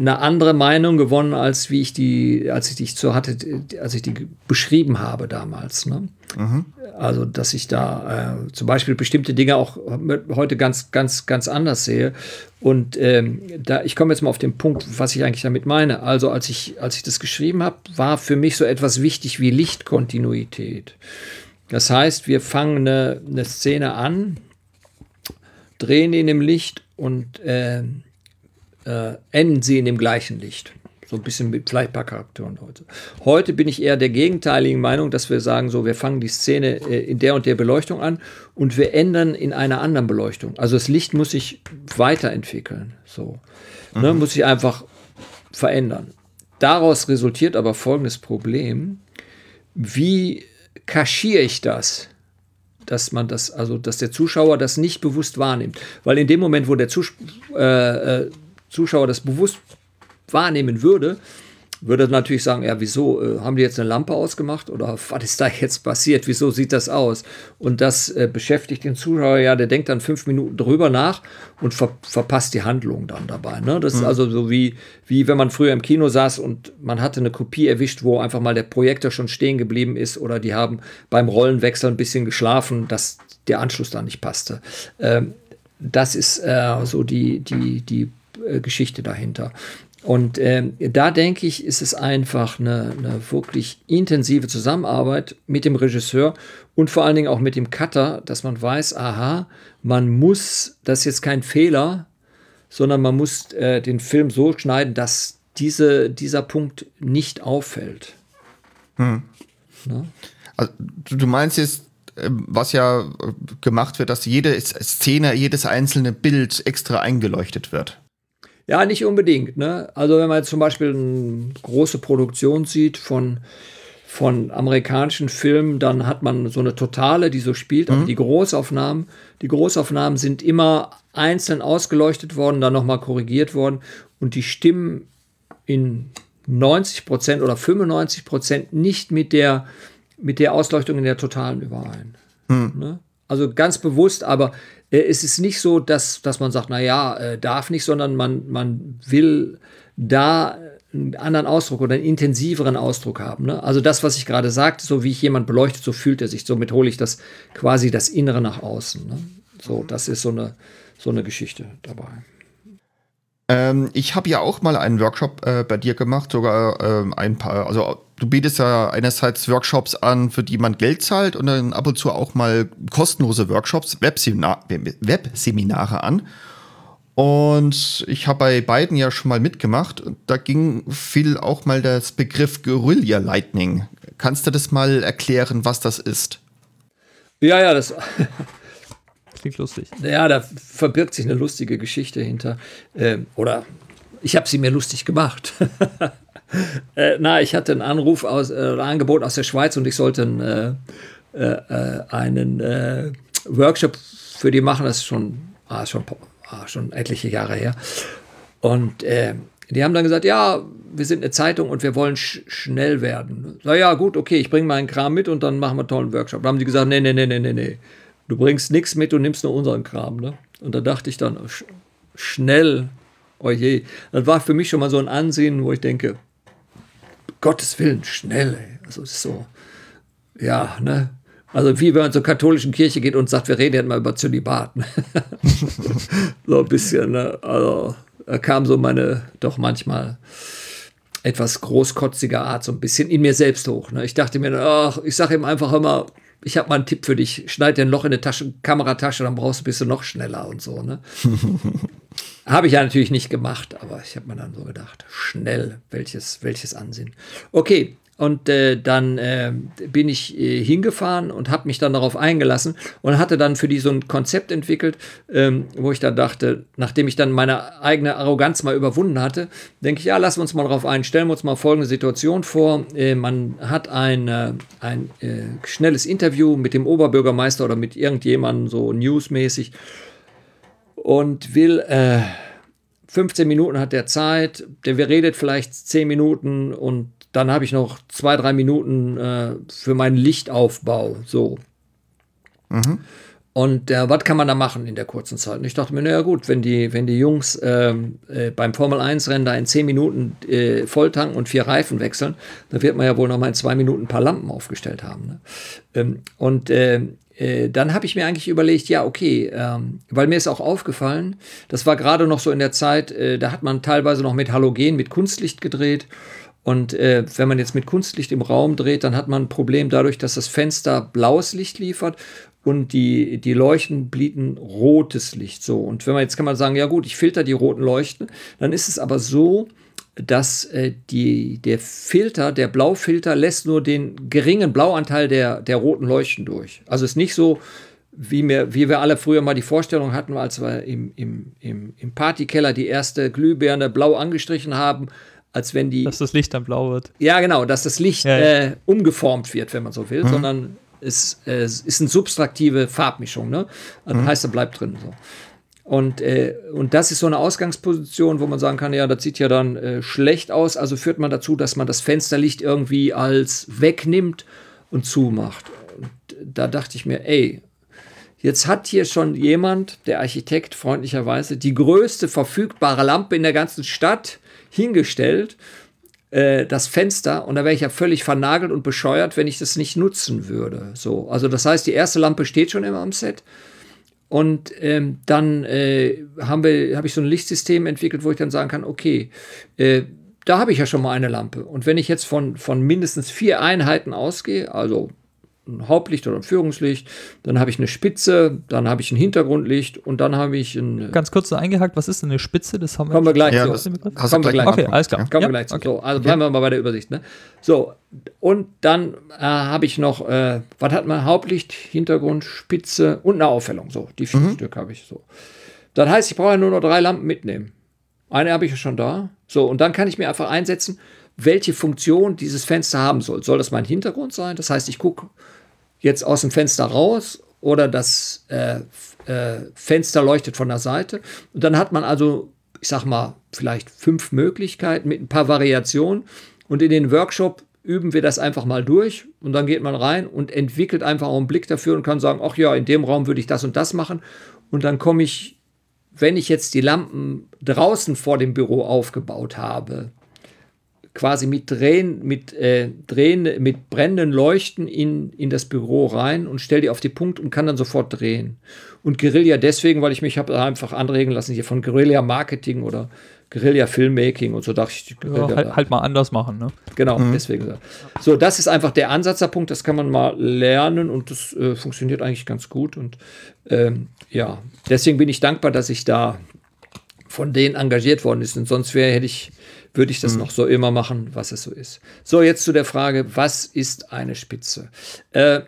eine andere Meinung gewonnen, als wie ich die, als ich die so hatte, als ich die beschrieben habe damals. Ne? Mhm. Also, dass ich da äh, zum Beispiel bestimmte Dinge auch heute ganz, ganz, ganz anders sehe. Und ähm, da, ich komme jetzt mal auf den Punkt, was ich eigentlich damit meine. Also, als ich, als ich das geschrieben habe, war für mich so etwas wichtig wie Lichtkontinuität. Das heißt, wir fangen eine, eine Szene an, drehen ihn im Licht und äh, äh, enden sie in dem gleichen Licht. So ein bisschen mit vielleicht ein paar Charakteren heute. Heute bin ich eher der gegenteiligen Meinung, dass wir sagen, so, wir fangen die Szene äh, in der und der Beleuchtung an und wir ändern in einer anderen Beleuchtung. Also das Licht muss sich weiterentwickeln. So. Ne, mhm. Ne, muss sich einfach verändern. Daraus resultiert aber folgendes Problem. Wie kaschiere ich das? dass man das, also dass der Zuschauer das nicht bewusst wahrnimmt. Weil in dem Moment, wo der Zus äh, äh, Zuschauer das bewusst wahrnehmen würde, würde natürlich sagen, ja, wieso äh, haben die jetzt eine Lampe ausgemacht oder was ist da jetzt passiert? Wieso sieht das aus? Und das äh, beschäftigt den Zuschauer ja, der denkt dann fünf Minuten drüber nach und ver verpasst die Handlung dann dabei. Ne? Das mhm. ist also so wie, wie wenn man früher im Kino saß und man hatte eine Kopie erwischt, wo einfach mal der Projektor schon stehen geblieben ist oder die haben beim Rollenwechsel ein bisschen geschlafen, dass der Anschluss da nicht passte. Ähm, das ist äh, so die, die, die äh, Geschichte dahinter. Und ähm, da denke ich, ist es einfach eine, eine, wirklich intensive Zusammenarbeit mit dem Regisseur und vor allen Dingen auch mit dem Cutter, dass man weiß, aha, man muss, das ist jetzt kein Fehler, sondern man muss äh, den Film so schneiden, dass diese, dieser Punkt nicht auffällt. Hm. Also, du meinst jetzt, ähm, was ja gemacht wird, dass jede Szene, jedes einzelne Bild extra eingeleuchtet wird. Ja, nicht unbedingt. Ne? Also wenn man jetzt zum Beispiel eine große Produktion sieht von, von amerikanischen Filmen, dann hat man so eine Totale, die so spielt. Mhm. die Großaufnahmen, die Großaufnahmen sind immer einzeln ausgeleuchtet worden, dann nochmal korrigiert worden und die stimmen in 90 Prozent oder 95 Prozent nicht mit der, mit der Ausleuchtung in der Totalen überein. Mhm. Ne? Also ganz bewusst, aber es ist nicht so, dass, dass man sagt, naja, äh, darf nicht, sondern man, man will da einen anderen Ausdruck oder einen intensiveren Ausdruck haben. Ne? Also das, was ich gerade sagte, so wie ich jemand beleuchtet, so fühlt er sich. Somit hole ich das quasi das Innere nach außen. Ne? So, das ist so eine, so eine Geschichte dabei. Ähm, ich habe ja auch mal einen Workshop äh, bei dir gemacht, sogar äh, ein paar. Also du bietest ja einerseits Workshops an, für die man Geld zahlt und dann ab und zu auch mal kostenlose Workshops, Webseminar Webseminare an. Und ich habe bei beiden ja schon mal mitgemacht. Da ging viel auch mal das Begriff Guerilla Lightning. Kannst du das mal erklären, was das ist? Ja, ja, das Klingt lustig. Ja, da verbirgt sich eine lustige Geschichte hinter. Ähm, oder ich habe sie mir lustig gemacht. äh, na, ich hatte einen Anruf aus, äh, ein Angebot aus der Schweiz und ich sollte einen, äh, äh einen äh, Workshop für die machen. Das ist schon, ah, schon, ah, schon etliche Jahre her. Und äh, die haben dann gesagt, ja, wir sind eine Zeitung und wir wollen sch schnell werden. Na ja, gut, okay, ich bringe meinen Kram mit und dann machen wir einen tollen Workshop. Da haben die gesagt, nee, nee, nee, nee, nee, nee du bringst nichts mit, du nimmst nur unseren Kram. Ne? Und da dachte ich dann, sch schnell, oh je. Das war für mich schon mal so ein Ansehen, wo ich denke, Gottes Willen, schnell. Ey. Also ist so, ja, ne? Also wie wenn man zur katholischen Kirche geht und sagt, wir reden jetzt mal über Zölibat. Ne? so ein bisschen, ne? Also da kam so meine doch manchmal etwas großkotzige Art so ein bisschen in mir selbst hoch. Ne? Ich dachte mir, ach, ich sage ihm einfach immer, ich habe mal einen Tipp für dich. Schneid dir ein Loch in eine Tasche, Kameratasche, dann brauchst du bist du noch schneller und so. Ne? habe ich ja natürlich nicht gemacht, aber ich habe mir dann so gedacht, schnell, welches, welches Ansehen. Okay, und äh, dann äh, bin ich äh, hingefahren und habe mich dann darauf eingelassen und hatte dann für die so ein Konzept entwickelt, ähm, wo ich dann dachte, nachdem ich dann meine eigene Arroganz mal überwunden hatte, denke ich, ja, lassen wir uns mal darauf ein, stellen wir uns mal folgende Situation vor. Äh, man hat ein, äh, ein äh, schnelles Interview mit dem Oberbürgermeister oder mit irgendjemandem, so newsmäßig, und will 15 Minuten hat der Zeit, der redet vielleicht 10 Minuten und dann habe ich noch zwei, drei Minuten äh, für meinen Lichtaufbau. So. Mhm. Und äh, was kann man da machen in der kurzen Zeit? Und ich dachte mir, naja gut, wenn die, wenn die Jungs ähm, äh, beim Formel-1-Rennen da in zehn Minuten äh, volltanken und vier Reifen wechseln, dann wird man ja wohl noch mal in zwei Minuten ein paar Lampen aufgestellt haben. Ne? Ähm, und äh, äh, dann habe ich mir eigentlich überlegt, ja, okay, ähm, weil mir ist auch aufgefallen, das war gerade noch so in der Zeit, äh, da hat man teilweise noch mit Halogen, mit Kunstlicht gedreht. Und äh, wenn man jetzt mit Kunstlicht im Raum dreht, dann hat man ein Problem dadurch, dass das Fenster blaues Licht liefert und die, die Leuchten bieten rotes Licht. So. Und wenn man jetzt kann man sagen, ja gut, ich filter die roten Leuchten, dann ist es aber so, dass äh, die, der Filter, der Blaufilter, lässt nur den geringen Blauanteil der, der roten Leuchten durch. Also es ist nicht so, wie, mir, wie wir alle früher mal die Vorstellung hatten, als wir im, im, im, im Partykeller die erste Glühbirne blau angestrichen haben, als wenn die. Dass das Licht dann blau wird. Ja, genau, dass das Licht ja, ja. Äh, umgeformt wird, wenn man so will, mhm. sondern ist, äh, ist eine subtraktive Farbmischung. Ne? Also heißt, er bleibt drin. So. Und, äh, und das ist so eine Ausgangsposition, wo man sagen kann, ja, das sieht ja dann äh, schlecht aus. Also führt man dazu, dass man das Fensterlicht irgendwie als wegnimmt und zumacht. Und da dachte ich mir, ey, jetzt hat hier schon jemand, der Architekt freundlicherweise, die größte verfügbare Lampe in der ganzen Stadt hingestellt, äh, das Fenster, und da wäre ich ja völlig vernagelt und bescheuert, wenn ich das nicht nutzen würde. So, also das heißt, die erste Lampe steht schon immer am Set. Und ähm, dann äh, habe ich so ein Lichtsystem entwickelt, wo ich dann sagen kann, okay, äh, da habe ich ja schon mal eine Lampe. Und wenn ich jetzt von, von mindestens vier Einheiten ausgehe, also ein Hauptlicht oder ein Führungslicht, dann habe ich eine Spitze, dann habe ich ein Hintergrundlicht und dann habe ich ein. Ganz kurz so eingehakt, was ist denn eine Spitze? Das haben wir kommen wir gleich ja, zu. Kommen wir gleich okay, alles klar. Kommen ja, wir gleich zu. Okay. So, also bleiben wir mal bei der Übersicht. Ne? So, und dann äh, habe ich noch, äh, was hat man? Hauptlicht, Hintergrund, Spitze und eine Aufhellung. So, die vier mhm. Stück habe ich so. Das heißt, ich brauche ja nur noch drei Lampen mitnehmen. Eine habe ich ja schon da. So, und dann kann ich mir einfach einsetzen, welche Funktion dieses Fenster haben soll. Soll das mein Hintergrund sein? Das heißt, ich gucke jetzt aus dem Fenster raus oder das äh, äh, Fenster leuchtet von der Seite. Und dann hat man also, ich sag mal, vielleicht fünf Möglichkeiten mit ein paar Variationen. Und in den Workshop üben wir das einfach mal durch und dann geht man rein und entwickelt einfach auch einen Blick dafür und kann sagen, ach ja, in dem Raum würde ich das und das machen. Und dann komme ich, wenn ich jetzt die Lampen draußen vor dem Büro aufgebaut habe, quasi mit Drehen, mit, äh, Drehen, mit brennenden Leuchten in, in das Büro rein und stelle die auf die Punkt und kann dann sofort drehen. Und Guerilla deswegen, weil ich mich habe einfach anregen lassen hier von Guerilla Marketing oder Guerilla Filmmaking und so dachte ich. Ja, halt, halt, mal anders machen, ne? Genau, mhm. deswegen. So, das ist einfach der Ansatzpunkt, das kann man mal lernen und das äh, funktioniert eigentlich ganz gut. Und ähm, ja, deswegen bin ich dankbar, dass ich da von denen engagiert worden ist. Und sonst wäre, hätte ich würde ich das mhm. noch so immer machen, was es so ist. So, jetzt zu der Frage, was ist eine Spitze? Äh,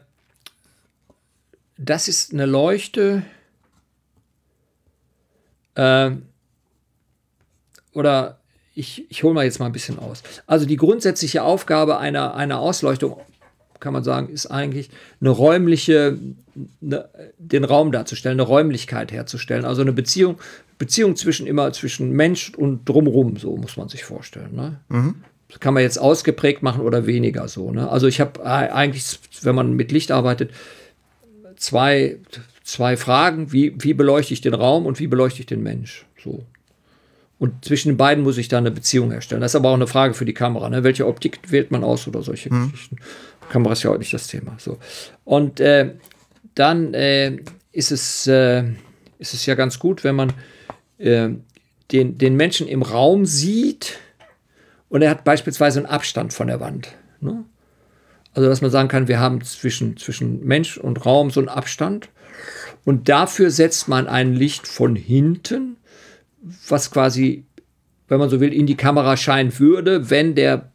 das ist eine Leuchte äh, oder ich, ich hole mal jetzt mal ein bisschen aus. Also die grundsätzliche Aufgabe einer, einer Ausleuchtung, kann man sagen, ist eigentlich eine räumliche, eine, den Raum darzustellen, eine Räumlichkeit herzustellen. Also eine Beziehung Beziehung zwischen immer zwischen Mensch und drumrum, so muss man sich vorstellen. Ne? Mhm. Das kann man jetzt ausgeprägt machen oder weniger so. Ne? Also ich habe eigentlich, wenn man mit Licht arbeitet, zwei, zwei Fragen, wie, wie beleuchte ich den Raum und wie beleuchte ich den Mensch. So. Und zwischen den beiden muss ich da eine Beziehung herstellen. Das ist aber auch eine Frage für die Kamera. Ne? Welche Optik wählt man aus oder solche mhm. Geschichten? Kamera ist ja heute nicht das Thema. So. Und äh, dann äh, ist, es, äh, ist es ja ganz gut, wenn man äh, den, den Menschen im Raum sieht und er hat beispielsweise einen Abstand von der Wand. Ne? Also, dass man sagen kann, wir haben zwischen, zwischen Mensch und Raum so einen Abstand. Und dafür setzt man ein Licht von hinten, was quasi, wenn man so will, in die Kamera scheinen würde, wenn der,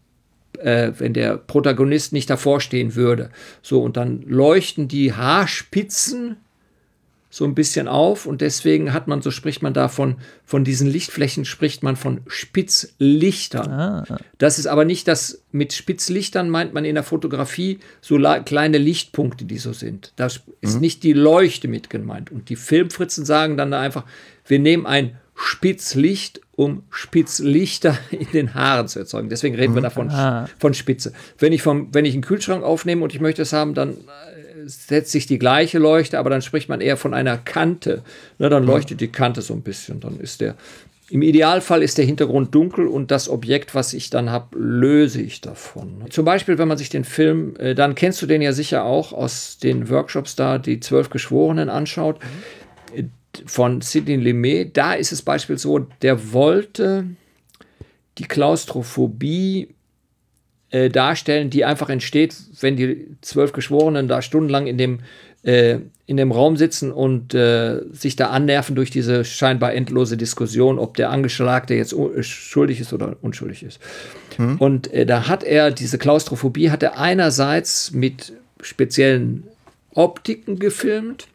äh, wenn der Protagonist nicht davor stehen würde. So, und dann leuchten die Haarspitzen so ein bisschen auf und deswegen hat man, so spricht man davon, von diesen Lichtflächen spricht man von Spitzlichtern. Ah. Das ist aber nicht das, mit Spitzlichtern meint man in der Fotografie so kleine Lichtpunkte, die so sind. Da ist mhm. nicht die Leuchte mit gemeint. Und die Filmfritzen sagen dann da einfach, wir nehmen ein Spitzlicht, um Spitzlichter in den Haaren zu erzeugen. Deswegen reden wir mhm. davon ah. von Spitze. Wenn ich, vom, wenn ich einen Kühlschrank aufnehme und ich möchte es haben, dann setzt sich die gleiche Leuchte, aber dann spricht man eher von einer Kante. Na, dann leuchtet die Kante so ein bisschen. Dann ist der, im Idealfall ist der Hintergrund dunkel und das Objekt, was ich dann habe, löse ich davon. Zum Beispiel, wenn man sich den Film, äh, dann kennst du den ja sicher auch aus den Workshops da, die zwölf Geschworenen anschaut, mhm. Von Sidney Lumet. Da ist es beispielsweise so, der wollte die Klaustrophobie äh, darstellen, die einfach entsteht, wenn die zwölf Geschworenen da stundenlang in dem, äh, in dem Raum sitzen und äh, sich da annerven durch diese scheinbar endlose Diskussion, ob der Angeschlagte jetzt äh, schuldig ist oder unschuldig ist. Hm. Und äh, da hat er diese Klaustrophobie, hat er einerseits mit speziellen Optiken gefilmt,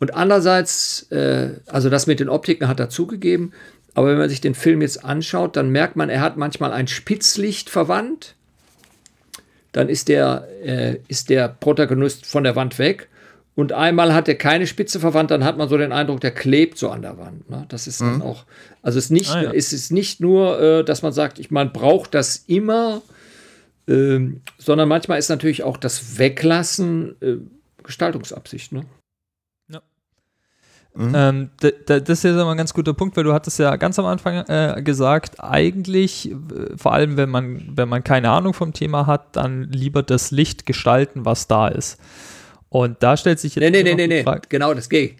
und andererseits, äh, also das mit den Optiken hat er zugegeben, aber wenn man sich den Film jetzt anschaut, dann merkt man, er hat manchmal ein Spitzlicht verwandt. dann ist der, äh, ist der Protagonist von der Wand weg. Und einmal hat er keine Spitze verwandt, dann hat man so den Eindruck, der klebt so an der Wand. Ne? Das ist dann auch, also es ist nicht, Ah, ja. es ist nicht nur, äh, dass man sagt, ich, man braucht das immer, ähm, sondern manchmal ist natürlich auch das Weglassen äh, Gestaltungsabsicht. Ne? Ähm, da, da, das ist ja immer ein ganz guter Punkt, weil du hattest ja ganz am Anfang äh, gesagt, eigentlich, äh, vor allem wenn man, wenn man keine Ahnung vom Thema hat, dann lieber das Licht gestalten, was da ist. Und da stellt sich jetzt Nee, nee, nee, nee, die nee, Frage- genau das geht.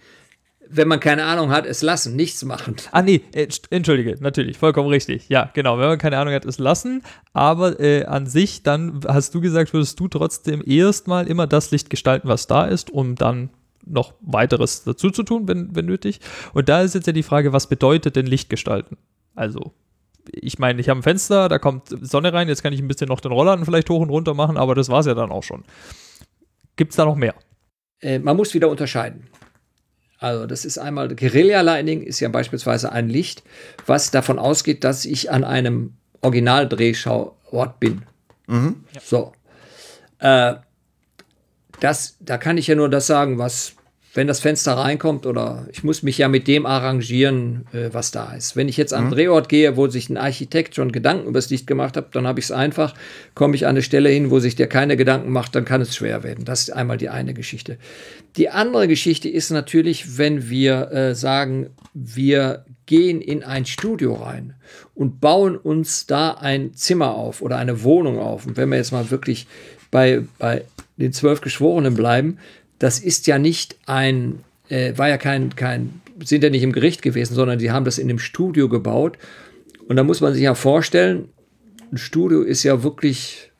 Wenn man keine Ahnung hat, es lassen, nichts machen. Ah, nee, äh, entschuldige, natürlich, vollkommen richtig. Ja, genau, wenn man keine Ahnung hat, es lassen. Aber äh, an sich, dann hast du gesagt, würdest du trotzdem erstmal immer das Licht gestalten, was da ist, um dann noch weiteres dazu zu tun, wenn, wenn nötig. Und da ist jetzt ja die Frage, was bedeutet denn Licht gestalten? Also, ich meine, ich habe ein Fenster, da kommt Sonne rein, jetzt kann ich ein bisschen noch den Rollladen vielleicht hoch und runter machen, aber das war es ja dann auch schon. Gibt es da noch mehr? Äh, man muss wieder unterscheiden. Also das ist einmal, Guerilla Lightning ist ja beispielsweise ein Licht, was davon ausgeht, dass ich an einem Originaldrehschauort bin. So. Äh, das, da kann ich ja nur das sagen, was, wenn das Fenster reinkommt oder ich muss mich ja mit dem arrangieren, äh, was da ist. Wenn ich jetzt an einen Drehort gehe, wo sich ein Architekt schon Gedanken über das Licht gemacht hat, dann habe ich es einfach. Komme ich an eine Stelle hin, wo sich der keine Gedanken macht, dann kann es schwer werden. Das ist einmal die eine Geschichte. Die andere Geschichte ist natürlich, wenn wir äh, sagen, wir gehen in ein Studio rein und bauen uns da ein Zimmer auf oder eine Wohnung auf. Und wenn wir jetzt mal wirklich bei, bei den zwölf Geschworenen bleiben, das ist ja nicht ein, äh, war ja kein, kein, sind ja nicht im Gericht gewesen, sondern die haben das in dem Studio gebaut. Und da muss man sich ja vorstellen, ein Studio ist ja wirklich,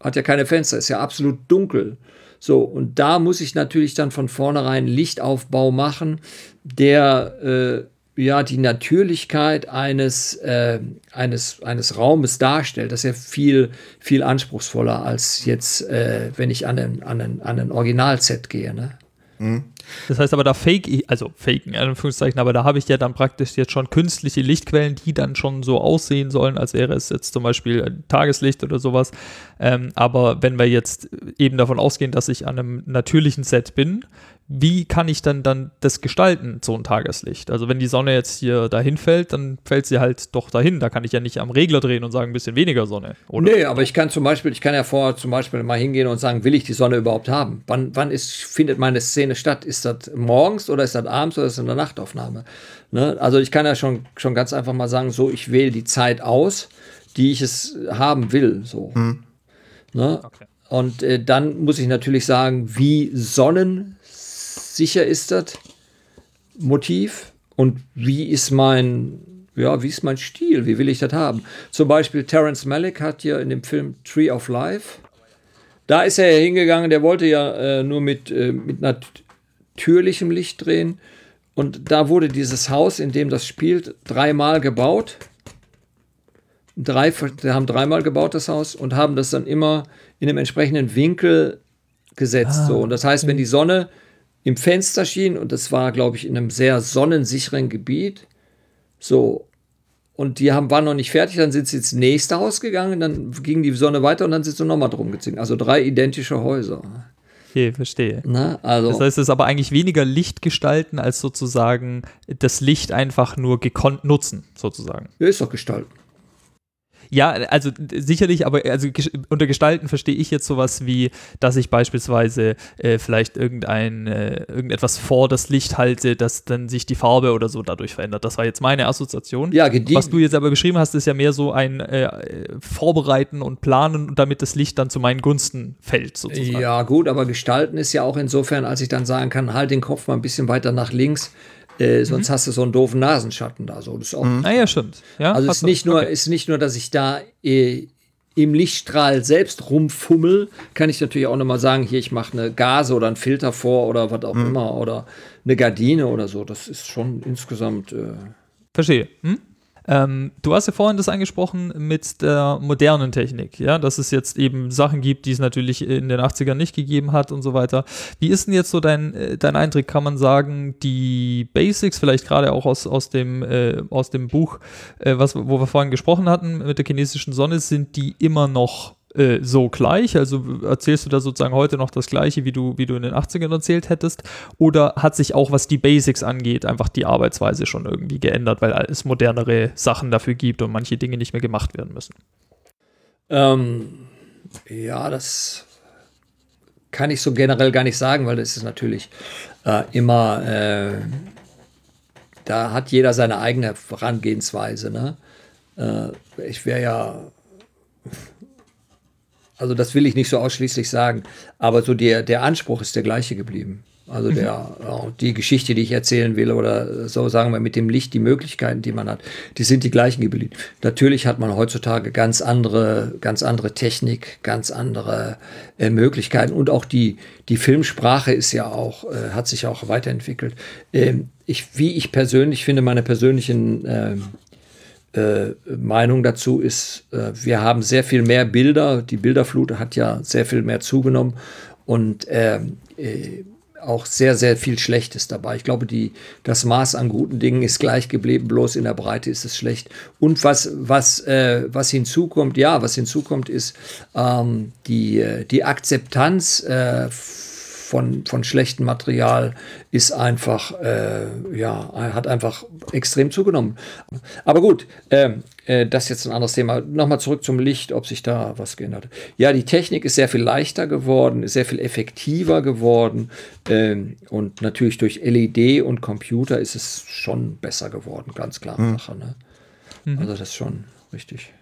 hat ja keine Fenster, ist ja absolut dunkel. So, und da muss ich natürlich dann von vornherein Lichtaufbau machen, der äh, ja die Natürlichkeit eines, äh, eines, eines Raumes darstellt. Das ist ja viel, viel anspruchsvoller als jetzt, äh, wenn ich an ein, an ein, an ein Originalset gehe. Ne? Das heißt aber, da fake ich, also faken, in Anführungszeichen, aber da habe ich ja dann praktisch jetzt schon künstliche Lichtquellen, die dann schon so aussehen sollen, als wäre es jetzt zum Beispiel ein Tageslicht oder sowas. Ähm, aber wenn wir jetzt eben davon ausgehen, dass ich an einem natürlichen Set bin, wie kann ich dann dann das gestalten, so ein Tageslicht? Also wenn die Sonne jetzt hier dahin fällt, dann fällt sie halt doch dahin. Da kann ich ja nicht am Regler drehen und sagen, ein bisschen weniger Sonne. Oder? Nee, aber ich kann zum Beispiel, ich kann ja vorher zum Beispiel mal hingehen und sagen, will ich die Sonne überhaupt haben? Wann, wann ist, findet meine Szene statt? Ist das morgens oder ist das abends oder ist das eine Nachtaufnahme? Ne? Also ich kann ja schon, schon ganz einfach mal sagen, so, ich wähle die Zeit aus, die ich es haben will. So. Ne? Okay. Und äh, dann muss ich natürlich sagen, wie sonnensicher ist das Motiv und wie ist mein, ja, wie ist mein Stil, wie will ich das haben? Zum Beispiel Terence Malick hat ja in dem Film Tree of Life, da ist er ja hingegangen, der wollte ja äh, nur mit, äh, mit natürlichem Licht drehen und da wurde dieses Haus, in dem das spielt, dreimal gebaut. Drei, haben dreimal gebaut, das Haus, und haben das dann immer in einem entsprechenden Winkel gesetzt. so. Und das heißt, wenn die Sonne im Fenster schien, und das war, glaube ich, in einem sehr sonnensicheren Gebiet, so, und die haben, waren noch nicht fertig, dann sind sie ins nächste Haus gegangen, dann ging die Sonne weiter und dann sind sie nochmal drum gezogen. Also drei identische Häuser. Okay, verstehe. Na, also, Das heißt, es ist aber eigentlich weniger Licht gestalten, als sozusagen das Licht einfach nur gekonnt nutzen, sozusagen. ja, ist doch gestalten. Ja, also sicherlich, aber also unter Gestalten verstehe ich jetzt sowas wie, dass ich beispielsweise äh, vielleicht irgendein, äh, irgendetwas vor das Licht halte, dass dann sich die Farbe oder so dadurch verändert. Das war jetzt meine Assoziation. Ja, gediegen. Was du jetzt aber beschrieben hast, ist ja mehr so ein äh, äh, Vorbereiten und Planen, damit das Licht dann zu meinen Gunsten fällt, sozusagen. Ja, gut, aber gestalten ist ja auch insofern, als ich dann sagen kann, halt den Kopf mal ein bisschen weiter nach links, äh, sonst hast du so einen doofen Nasenschatten da. So. Das ist auch, Ah ja, stimmt. Ja, also es ist nicht, nur, okay. ist nicht nur, dass ich da äh, im Lichtstrahl selbst rumfummel, kann ich natürlich auch nochmal sagen, hier, ich mache eine Gase oder einen Filter vor oder was auch immer oder eine Gardine oder so. Das ist schon insgesamt. Äh, Verstehe. Hm? Ähm, du hast ja vorhin das angesprochen mit der modernen Technik, ja, dass es jetzt eben Sachen gibt, die es natürlich in den 80ern nicht gegeben hat und so weiter. Wie ist denn jetzt so dein, äh, dein Eindruck? Kann man sagen, die Basics, vielleicht gerade auch aus, aus, dem, äh, aus dem Buch, äh, was, wo wir vorhin gesprochen hatten, mit der chinesischen Sonne, sind die immer noch äh, so gleich? Also erzählst du da sozusagen heute noch das Gleiche, wie du, wie du in den 80ern erzählt hättest? Oder hat sich auch, was die Basics angeht, einfach die Arbeitsweise schon irgendwie geändert, weil es modernere Sachen dafür gibt und manche Dinge nicht mehr gemacht werden müssen? Ähm, ja, das kann ich so generell gar nicht sagen, weil das ist natürlich äh, immer, äh, da hat jeder seine eigene Herangehensweise. Ne? Äh, ich wäre ja, also das will ich nicht so ausschließlich sagen, aber so der, der Anspruch ist der gleiche geblieben. Also der, mhm. die Geschichte, die ich erzählen will, oder so sagen wir mit dem Licht, die Möglichkeiten, die man hat, die sind die gleichen geblieben. Natürlich hat man heutzutage ganz andere, ganz andere Technik, ganz andere äh, Möglichkeiten und auch die, die Filmsprache ist ja auch, äh, hat sich auch weiterentwickelt. Ähm, ich, wie ich persönlich finde, meine persönlichen ähm, äh, Meinung dazu ist, äh, wir haben sehr viel mehr Bilder. Die Bilderflut hat ja sehr viel mehr zugenommen und ähm, äh, auch sehr, sehr viel Schlechtes dabei. Ich glaube, die, das Maß an guten Dingen ist gleich geblieben, bloß in der Breite ist es schlecht. Und was, was, äh, was hinzukommt, ja, was hinzukommt, ist ähm, die, äh, die Akzeptanz äh, von, von schlechtem Material ist einfach, äh, ja, hat einfach extrem zugenommen. Aber gut, äh, äh, das ist jetzt ein anderes Thema. Nochmal zurück zum Licht, ob sich da was geändert hat. Ja, die Technik ist sehr viel leichter geworden, ist sehr viel effektiver geworden ähm, und natürlich durch LED und Computer ist es schon besser geworden, ganz klar. Mhm. Sache, ne? mhm. Also das ist schon richtig.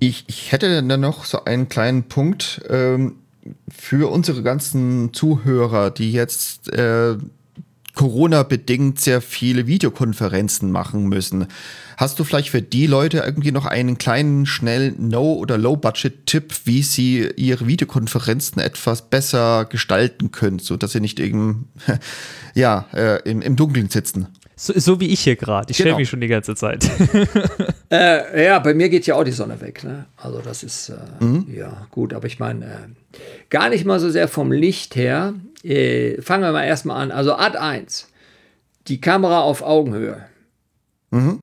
Ich, ich hätte dann noch so einen kleinen Punkt. Ähm für unsere ganzen Zuhörer, die jetzt äh, Corona-bedingt sehr viele Videokonferenzen machen müssen, hast du vielleicht für die Leute irgendwie noch einen kleinen, schnellen No- oder Low-Budget-Tipp, wie sie ihre Videokonferenzen etwas besser gestalten können, sodass sie nicht eben ja, äh, im, im Dunkeln sitzen? So, so, wie ich hier gerade. Ich genau. stelle mich schon die ganze Zeit. äh, ja, bei mir geht ja auch die Sonne weg. Ne? Also das ist äh, mhm. ja gut, aber ich meine äh, gar nicht mal so sehr vom Licht her. Äh, fangen wir mal erstmal an. Also Art 1. Die Kamera auf Augenhöhe. Mhm.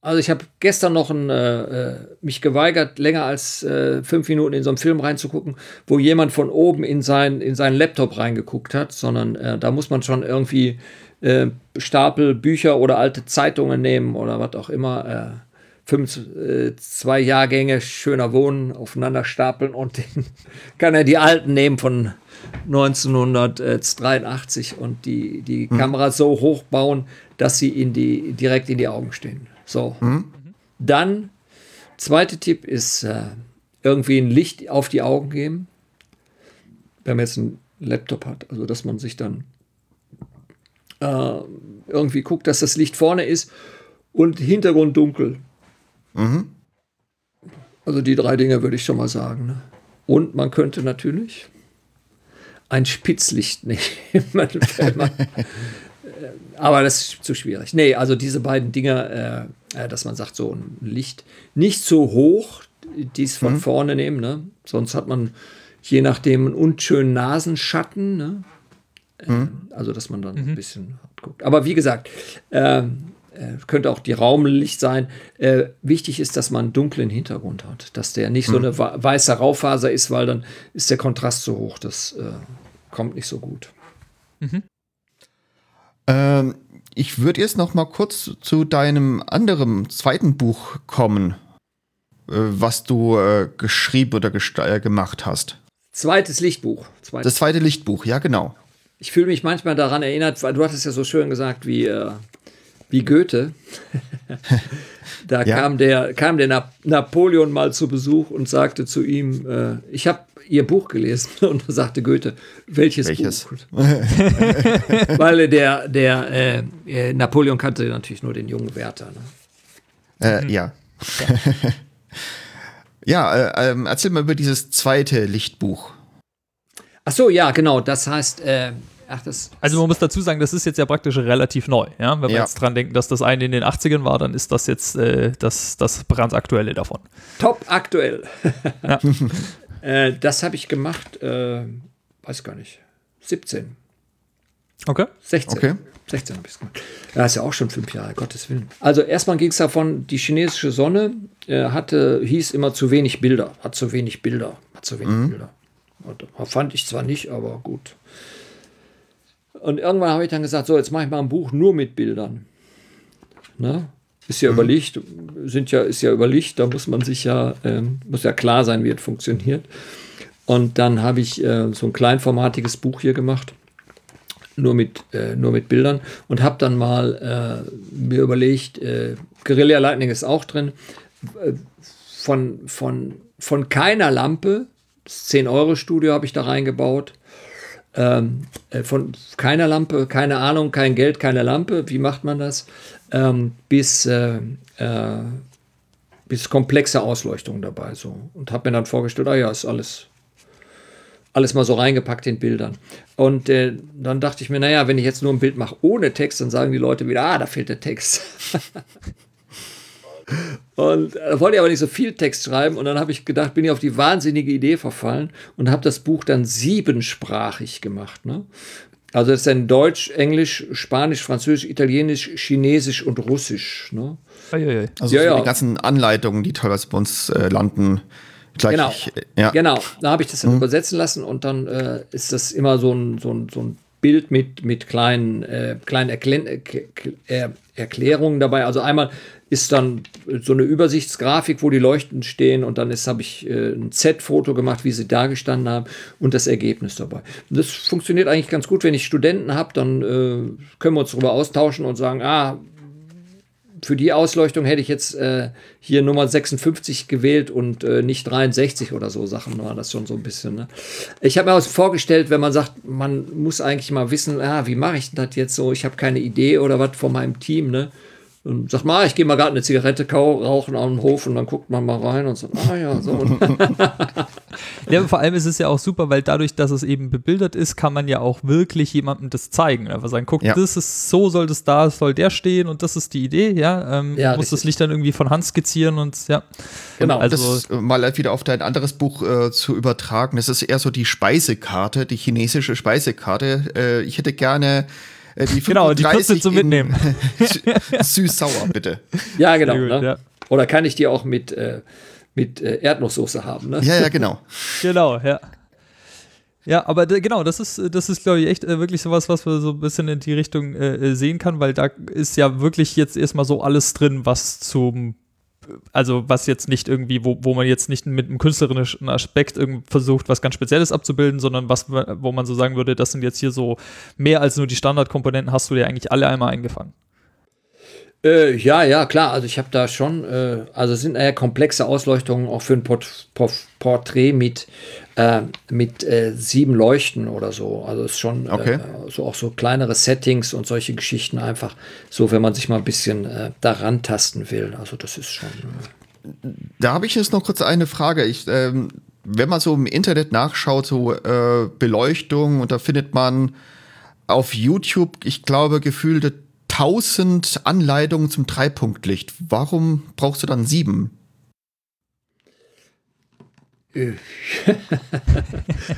Also ich habe gestern noch ein, äh, äh, mich geweigert, länger als äh, fünf Minuten in so einen Film reinzugucken, wo jemand von oben in, sein, in seinen Laptop reingeguckt hat, sondern äh, da muss man schon irgendwie äh, Stapel Bücher oder alte Zeitungen nehmen oder was auch immer. Äh, fünf, äh, zwei Jahrgänge schöner Wohnen aufeinander stapeln und den kann er die alten nehmen von 1983 und die, die mhm. Kamera so hoch bauen, dass sie in die, direkt in die Augen stehen. So. Mhm. Dann, zweiter Tipp ist äh, irgendwie ein Licht auf die Augen geben. Wenn man jetzt einen Laptop hat, also dass man sich dann äh, irgendwie guckt, dass das Licht vorne ist und Hintergrund dunkel. Mhm. Also die drei Dinge würde ich schon mal sagen. Ne? Und man könnte natürlich ein Spitzlicht nehmen. aber das ist zu schwierig. Nee, also diese beiden Dinge, äh, äh, dass man sagt, so ein Licht nicht so hoch, dies von mhm. vorne nehmen, ne? sonst hat man je nachdem einen unschönen Nasenschatten. Ne? Mhm. Also, dass man dann mhm. ein bisschen guckt. Aber wie gesagt, ähm, äh, könnte auch die Raumlicht sein. Äh, wichtig ist, dass man einen dunklen Hintergrund hat, dass der nicht mhm. so eine weiße Raufaser ist, weil dann ist der Kontrast so hoch, das äh, kommt nicht so gut. Mhm. Ähm, ich würde jetzt noch mal kurz zu deinem anderen zweiten Buch kommen, äh, was du äh, geschrieben oder äh, gemacht hast. Zweites Lichtbuch. Zweites. Das zweite Lichtbuch, ja genau ich fühle mich manchmal daran erinnert, weil du hattest ja so schön gesagt wie, äh, wie Goethe. da ja. kam der, kam der Na Napoleon mal zu Besuch und sagte zu ihm, äh, ich habe ihr Buch gelesen und da sagte Goethe, welches, welches? Buch? weil der, der äh, äh, Napoleon kannte natürlich nur den jungen Werther. Ne? Äh, ja. ja, äh, ähm, erzähl mal über dieses zweite Lichtbuch. Ach so, ja, genau. Das heißt, äh, Ach, das also man muss dazu sagen, das ist jetzt ja praktisch relativ neu. Ja? Wenn wir ja. jetzt dran denken, dass das eine in den 80ern war, dann ist das jetzt äh, das, das brandaktuelle davon. Top aktuell. Ja. äh, das habe ich gemacht, äh, weiß gar nicht, 17. Okay. 16. Okay. 16 habe ich es gemacht. Ja, ist ja auch schon fünf Jahre, Gottes Willen. Also erstmal ging es davon, die chinesische Sonne äh, hatte, hieß immer zu wenig Bilder, hat zu wenig Bilder, hat zu wenig mhm. Bilder. Und, fand ich zwar nicht, aber gut. Und irgendwann habe ich dann gesagt, so, jetzt mache ich mal ein Buch nur mit Bildern. Ne? Ist ja mhm. über Licht, sind ja, ist ja über Licht, da muss man sich ja, äh, muss ja klar sein, wie es funktioniert. Und dann habe ich äh, so ein kleinformatiges Buch hier gemacht, nur mit, äh, nur mit Bildern und habe dann mal äh, mir überlegt, äh, Guerilla Lightning ist auch drin, äh, von, von, von keiner Lampe, das 10-Euro-Studio habe ich da reingebaut, ähm, äh, von keiner Lampe, keine Ahnung, kein Geld, keine Lampe, wie macht man das, ähm, bis, äh, äh, bis komplexe Ausleuchtung dabei. So. Und habe mir dann vorgestellt, ah ja, ist alles, alles mal so reingepackt in Bildern. Und äh, dann dachte ich mir, naja, wenn ich jetzt nur ein Bild mache ohne Text, dann sagen die Leute wieder, ah, da fehlt der Text. Und da wollte ich aber nicht so viel Text schreiben. Und dann habe ich gedacht, bin ich auf die wahnsinnige Idee verfallen und habe das Buch dann siebensprachig gemacht. Ne? Also das ist dann Deutsch, Englisch, Spanisch, Französisch, Italienisch, Chinesisch und Russisch. Ne? Also ja, ja. die ganzen Anleitungen, die teilweise bei uns äh, landen. Gleich, genau, ja. genau. Da habe ich das dann mhm. übersetzen lassen und dann äh, ist das immer so ein, so ein, so ein Bild mit, mit kleinen, äh, kleinen Erklä äh, Erklärungen dabei. Also einmal ist dann so eine Übersichtsgrafik, wo die Leuchten stehen und dann habe ich äh, ein Z-Foto gemacht, wie sie da gestanden haben und das Ergebnis dabei. Und das funktioniert eigentlich ganz gut, wenn ich Studenten habe, dann äh, können wir uns darüber austauschen und sagen, ah, für die Ausleuchtung hätte ich jetzt äh, hier Nummer 56 gewählt und äh, nicht 63 oder so Sachen war das schon so ein bisschen. Ne? Ich habe mir auch vorgestellt, wenn man sagt, man muss eigentlich mal wissen, ah, wie mache ich das jetzt so? Ich habe keine Idee oder was von meinem Team. Ne? Und sagt mal, ich gehe mal gerade eine Zigarette rauchen auf dem Hof und dann guckt man mal rein und sagt, ah ja, so. ja, vor allem ist es ja auch super, weil dadurch, dass es eben bebildert ist, kann man ja auch wirklich jemandem das zeigen. Einfach sagen, guck, ja. das ist, so soll das da, soll der stehen und das ist die Idee, ja. Ähm, ja muss das Licht dann irgendwie von Hand skizzieren und ja. Genau, und also, das mal wieder auf dein anderes Buch äh, zu übertragen, das ist eher so die Speisekarte, die chinesische Speisekarte. Äh, ich hätte gerne äh, die genau, die Kürze zum Mitnehmen. Süß-sauer, bitte. Ja, genau. Gut, ne? ja. Oder kann ich die auch mit, äh, mit äh, Erdnusssoße haben? Ne? Ja, ja, genau. genau, ja. Ja, aber genau, das ist, das ist, glaube ich, echt äh, wirklich sowas, was man so ein bisschen in die Richtung äh, äh, sehen kann, weil da ist ja wirklich jetzt erstmal so alles drin, was zum also was jetzt nicht irgendwie, wo, wo man jetzt nicht mit einem künstlerischen Aspekt versucht, was ganz Spezielles abzubilden, sondern was, wo man so sagen würde, das sind jetzt hier so mehr als nur die Standardkomponenten, hast du dir eigentlich alle einmal eingefangen. Äh, ja, ja, klar. Also ich habe da schon, äh, also sind eher komplexe Ausleuchtungen auch für ein Port Port Porträt mit, äh, mit äh, sieben Leuchten oder so. Also es ist schon äh, okay. so auch so kleinere Settings und solche Geschichten einfach so, wenn man sich mal ein bisschen äh, daran tasten will. Also das ist schon. Da habe ich jetzt noch kurz eine Frage. Ich, ähm, wenn man so im Internet nachschaut, so Beleuchtung, und da findet man auf YouTube, ich glaube, gefühlte 1000 Anleitungen zum Dreipunktlicht. Warum brauchst du dann sieben?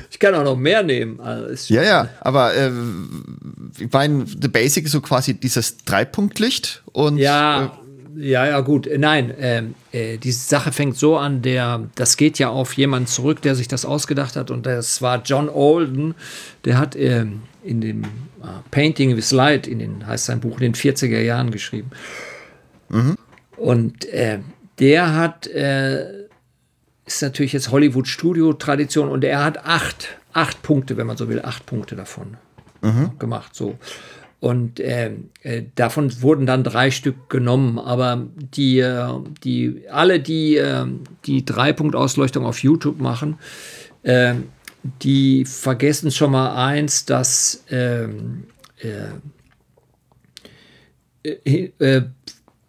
ich kann auch noch mehr nehmen. Also ja, ja, aber äh, ich meine, the basic ist so quasi dieses Dreipunktlicht und. Ja, äh, ja, ja, gut. Nein, ähm, äh, die Sache fängt so an, der, das geht ja auf jemanden zurück, der sich das ausgedacht hat und das war John Olden. Der hat ähm, in dem äh, Painting with Light, in den, heißt sein Buch, in den 40er Jahren geschrieben. Mhm. Und äh, der hat, äh, ist natürlich jetzt Hollywood-Studio-Tradition und er hat acht, acht Punkte, wenn man so will, acht Punkte davon mhm. gemacht. So. Und äh, äh, davon wurden dann drei Stück genommen. Aber die, äh, die, alle, die äh, die Drei-Punkt-Ausleuchtung auf YouTube machen, äh, die vergessen schon mal eins, dass ähm, äh, äh, äh,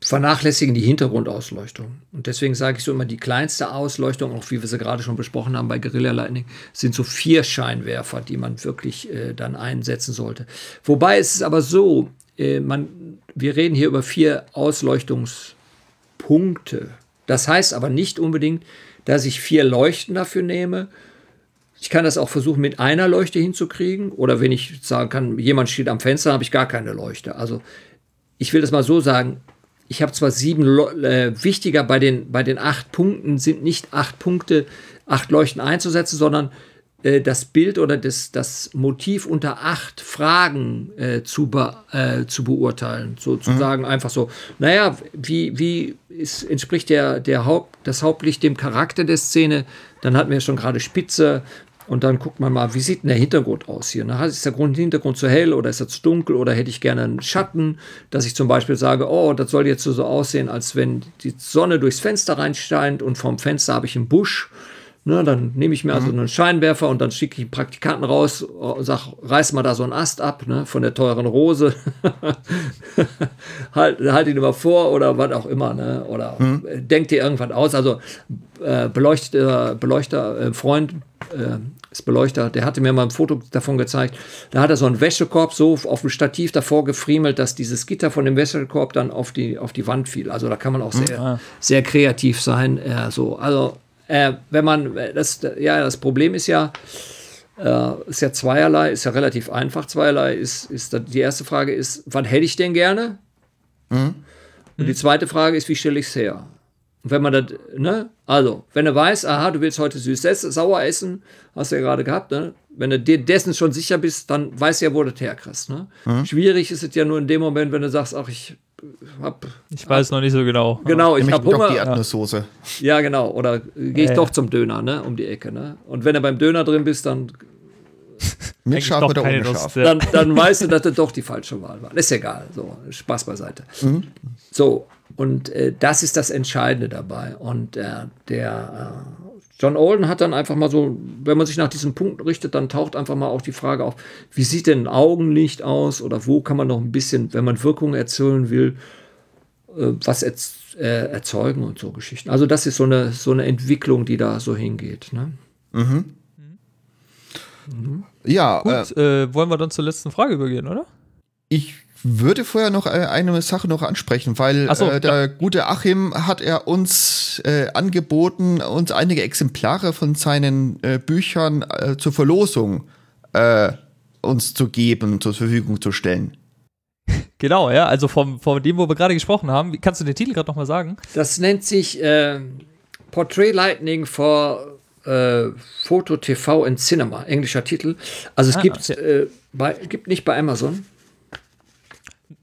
vernachlässigen die Hintergrundausleuchtung. Und deswegen sage ich so immer, die kleinste Ausleuchtung, auch wie wir sie gerade schon besprochen haben bei Guerilla Lightning, sind so vier Scheinwerfer, die man wirklich äh, dann einsetzen sollte. Wobei es ist aber so, äh, man, wir reden hier über vier Ausleuchtungspunkte. Das heißt aber nicht unbedingt, dass ich vier Leuchten dafür nehme ich kann das auch versuchen, mit einer Leuchte hinzukriegen. Oder wenn ich sagen kann, jemand steht am Fenster, habe ich gar keine Leuchte. Also ich will das mal so sagen, ich habe zwar sieben, äh, wichtiger bei den, bei den acht Punkten sind nicht acht Punkte, acht Leuchten einzusetzen, sondern äh, das Bild oder das, das Motiv unter acht Fragen äh, zu, be, äh, zu beurteilen. Sozusagen einfach so, naja, wie, wie ist, entspricht der, der Haupt, das Hauptlicht dem Charakter der Szene? Dann hatten wir schon gerade Spitze. Und dann guckt man mal, wie sieht denn der Hintergrund aus hier? Ne? Ist der Grund, Hintergrund zu hell oder ist er zu dunkel oder hätte ich gerne einen Schatten, dass ich zum Beispiel sage, oh, das soll jetzt so aussehen, als wenn die Sonne durchs Fenster reinscheint und vom Fenster habe ich einen Busch. Ne, dann nehme ich mir also einen Scheinwerfer und dann schicke ich einen Praktikanten raus und sag, reiß mal da so einen Ast ab, ne, von der teuren Rose. halt, halt ihn immer vor oder was auch immer, ne? Oder äh, denkt dir irgendwas aus. Also äh, Beleuchter, Beleuchter, äh, Freund, äh, ist Beleuchter, der hatte mir mal ein Foto davon gezeigt. Da hat er so einen Wäschekorb so auf dem Stativ davor gefriemelt, dass dieses Gitter von dem Wäschekorb dann auf die, auf die Wand fiel. Also da kann man auch sehr, sehr kreativ sein. Äh, so. Also äh, wenn man, das, ja, das Problem ist ja, äh, ist ja zweierlei, ist ja relativ einfach. Zweierlei ist, ist die erste Frage ist, wann hätte ich denn gerne? Und die zweite Frage ist, wie stelle ich es her? Und wenn man das, ne, also, wenn du weißt, aha, du willst heute süß essen, sauer essen, hast du ja gerade gehabt, ne? Wenn du dir dessen schon sicher bist, dann weißt du ja, wo du das herkriegst, ne? Schwierig ist es ja nur in dem Moment, wenn du sagst, ach, ich hab, Ich weiß noch nicht so genau. genau, ich Nämlich hab doch Hunger. die Erdnusssoße. Ja, genau. Oder gehe ich Äh. doch zum Döner, ne? Um die Ecke, ne? Und wenn du beim Döner drin bist, dann, Mit doch oder keine ohne ja. dann, dann weißt du, dass das doch die falsche Wahl war. Ist egal. So, Spaß beiseite. So, und äh, das ist das Entscheidende dabei. Und äh, der äh, John Olden hat dann einfach mal so, wenn man sich nach diesem Punkt richtet, dann taucht einfach mal auch die Frage auf, wie sieht denn ein Augenlicht aus oder wo kann man noch ein bisschen, wenn man Wirkung erzählen will, äh, was erz äh, erzeugen und so Geschichten. Also das ist so eine, so eine Entwicklung, die da so hingeht. Ne? Ja, äh, Gut, äh, wollen wir dann zur letzten Frage übergehen, oder? ich würde vorher noch äh, eine Sache noch ansprechen, weil so, äh, der gute Achim hat er uns äh, angeboten, uns einige Exemplare von seinen äh, Büchern äh, zur Verlosung äh, uns zu geben, zur Verfügung zu stellen. Genau, ja, also vom, von dem, wo wir gerade gesprochen haben. Kannst du den Titel gerade nochmal sagen? Das nennt sich äh, Portrait Lightning for äh, Photo TV and Cinema, englischer Titel. Also es Ah, gibt, okay. äh, bei, gibt nicht bei Amazon.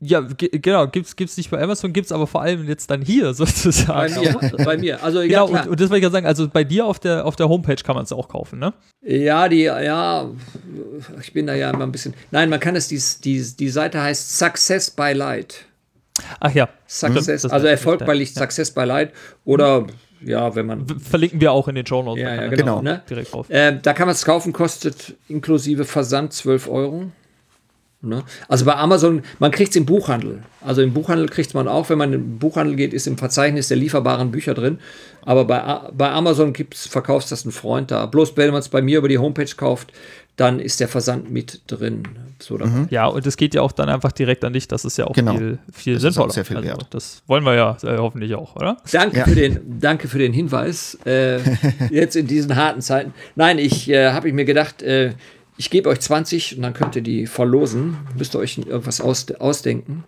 Ja, ge genau, gibt's, gibt's nicht bei Amazon, gibt's aber vor allem jetzt dann hier Bei sozusagen. mir. bei mir. Also Genau, ja, und, und das wollte ich ja sagen, also bei dir auf der, auf der Homepage kann man es auch kaufen, ne? ja, die, ja, ich bin da ja immer ein bisschen. Nein, man kann es, die, die, die Seite heißt Success by Light. Ach ja, Success, also Erfolg ja. bei Licht, Success by Light. Oder ja, wenn man verlinken wir auch in den Show Notes. Ja, ja, genau. genau. Ne? direkt drauf. Äh, da kann man es kaufen, kostet inklusive Versand 12 Euro. Ne? Also bei Amazon, man kriegt es im Buchhandel. Also im Buchhandel kriegt man auch, wenn man im Buchhandel geht, ist im Verzeichnis der lieferbaren Bücher drin. Aber bei, bei Amazon gibt's, verkaufst das ein Freund da. Bloß wenn man es bei mir über die Homepage kauft, dann ist der Versand mit drin. So dabei. Ja, und es geht ja auch dann einfach direkt an dich, das ist ja auch Genau. viel, viel Das ist sinnvoller. auch sehr viel also, wert. Das wollen wir ja äh, hoffentlich auch, oder? Danke, Ja. für den, danke für den Hinweis. Äh, jetzt in diesen harten Zeiten. Nein, ich äh, habe ich mir gedacht, äh, ich gebe euch 20 und dann könnt ihr die verlosen. Müsst ihr euch irgendwas aus, ausdenken.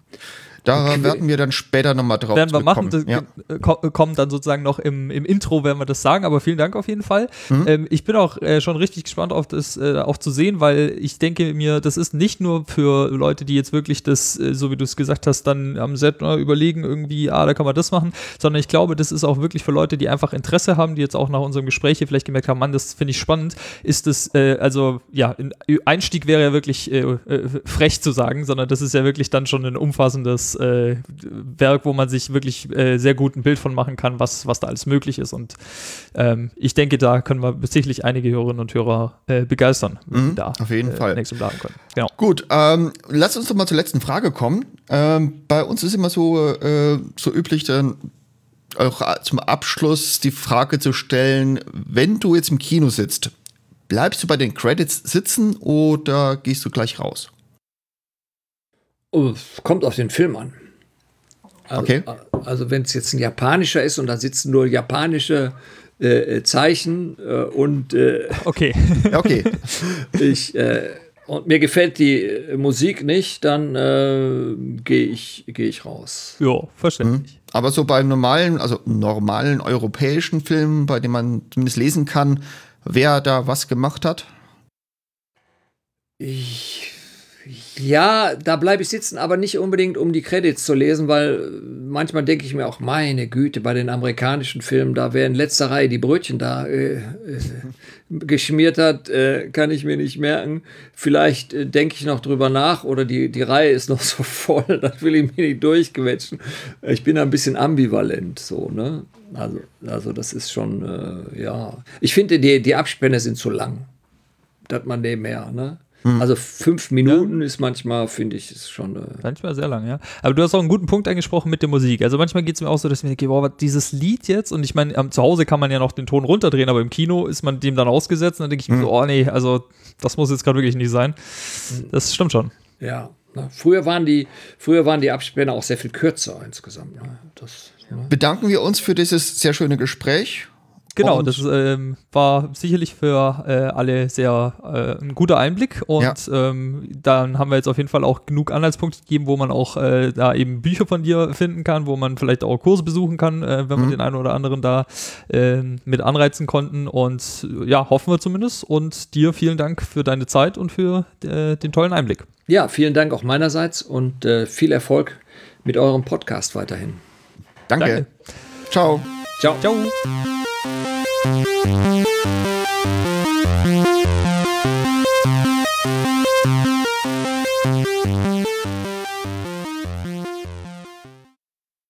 Da werden wir dann später nochmal drauf werden wir machen. Das. Ja. äh, ko- kommt dann sozusagen noch im, im Intro, werden wir das sagen, aber vielen Dank auf jeden Fall. Ähm, ich bin auch äh, schon richtig gespannt auf das äh, auch zu sehen, weil ich denke mir, das ist nicht nur für Leute, die jetzt wirklich das, äh, so wie du es gesagt hast, dann am Set äh, überlegen, irgendwie, ah, da kann man das machen, sondern ich glaube, das ist auch wirklich für Leute, die einfach Interesse haben, die jetzt auch nach unserem Gespräch hier vielleicht gemerkt haben, Mann, das finde ich spannend, ist das, äh, also ja, ein Einstieg wäre ja wirklich äh, frech zu sagen, sondern das ist ja wirklich dann schon ein umfassendes äh, Werk, wo man sich wirklich äh, sehr gut ein Bild von machen kann, was, was da alles möglich ist. Und ähm, ich denke, da können wir sicherlich einige Hörerinnen und Hörer äh, begeistern, wenn Mhm, da auf jeden äh, Fall. Exemplar haben können. Genau. Gut, ähm, lass uns doch mal zur letzten Frage kommen. Ähm, bei uns ist immer so, äh, so üblich, dann auch zum Abschluss die Frage zu stellen, wenn du jetzt im Kino sitzt, bleibst du bei den Credits sitzen oder gehst du gleich raus? Oh, es kommt auf den Film an. Also, Okay. Also wenn es jetzt ein japanischer ist und da sitzen nur japanische äh, äh, Zeichen äh, und äh, Okay. Okay. ich, äh, und mir gefällt die äh, Musik nicht, dann äh, gehe ich, geh ich raus. Ja, verständlich. Aber so bei normalen, also normalen europäischen Filmen, bei denen man zumindest lesen kann, wer da was gemacht hat? Ich, ja, da bleibe ich sitzen, aber nicht unbedingt, um die Credits zu lesen, weil manchmal denke ich mir auch, meine Güte, bei den amerikanischen Filmen, da wer in letzter Reihe die Brötchen da äh, äh, geschmiert hat, äh, kann ich mir nicht merken. Vielleicht äh, denke ich noch drüber nach oder die, die Reihe ist noch so voll, das will ich mir nicht durchquetschen. Ich bin ein bisschen ambivalent, so, ne? Also, also das ist schon, äh, ja. Ich finde, die, die Abspänne sind zu lang. dass man nebenher, ne? Also fünf Minuten ist manchmal, finde ich, ist schon. Äh Manchmal sehr lang, ja. Aber du hast auch einen guten Punkt angesprochen mit der Musik. Also manchmal geht es mir auch so, dass ich mir denke, boah, dieses Lied jetzt, und ich meine, ähm, zu Hause kann man ja noch den Ton runterdrehen, aber im Kino ist man dem dann ausgesetzt und dann denke ich mir so, oh nee, also das muss jetzt gerade wirklich nicht sein. Das stimmt schon. ja. Ne? Früher waren die, früher waren die Abspänne auch sehr viel kürzer insgesamt. Ne? Das, ne? Bedanken wir uns für dieses sehr schöne Gespräch. Genau, Und- das ähm, war sicherlich für äh, alle sehr äh, ein guter Einblick und ähm, dann haben wir jetzt auf jeden Fall auch genug Anhaltspunkte gegeben, wo man auch äh, da eben Bücher von dir finden kann, wo man vielleicht auch Kurse besuchen kann, äh, wenn wir den einen oder anderen da äh, mit anreizen konnten und ja, hoffen wir zumindest und dir vielen Dank für deine Zeit und für äh, den tollen Einblick. ja, vielen Dank auch meinerseits und äh, viel Erfolg mit eurem Podcast weiterhin. Danke. Danke. Ciao. Ciao. Ciao! Thank you.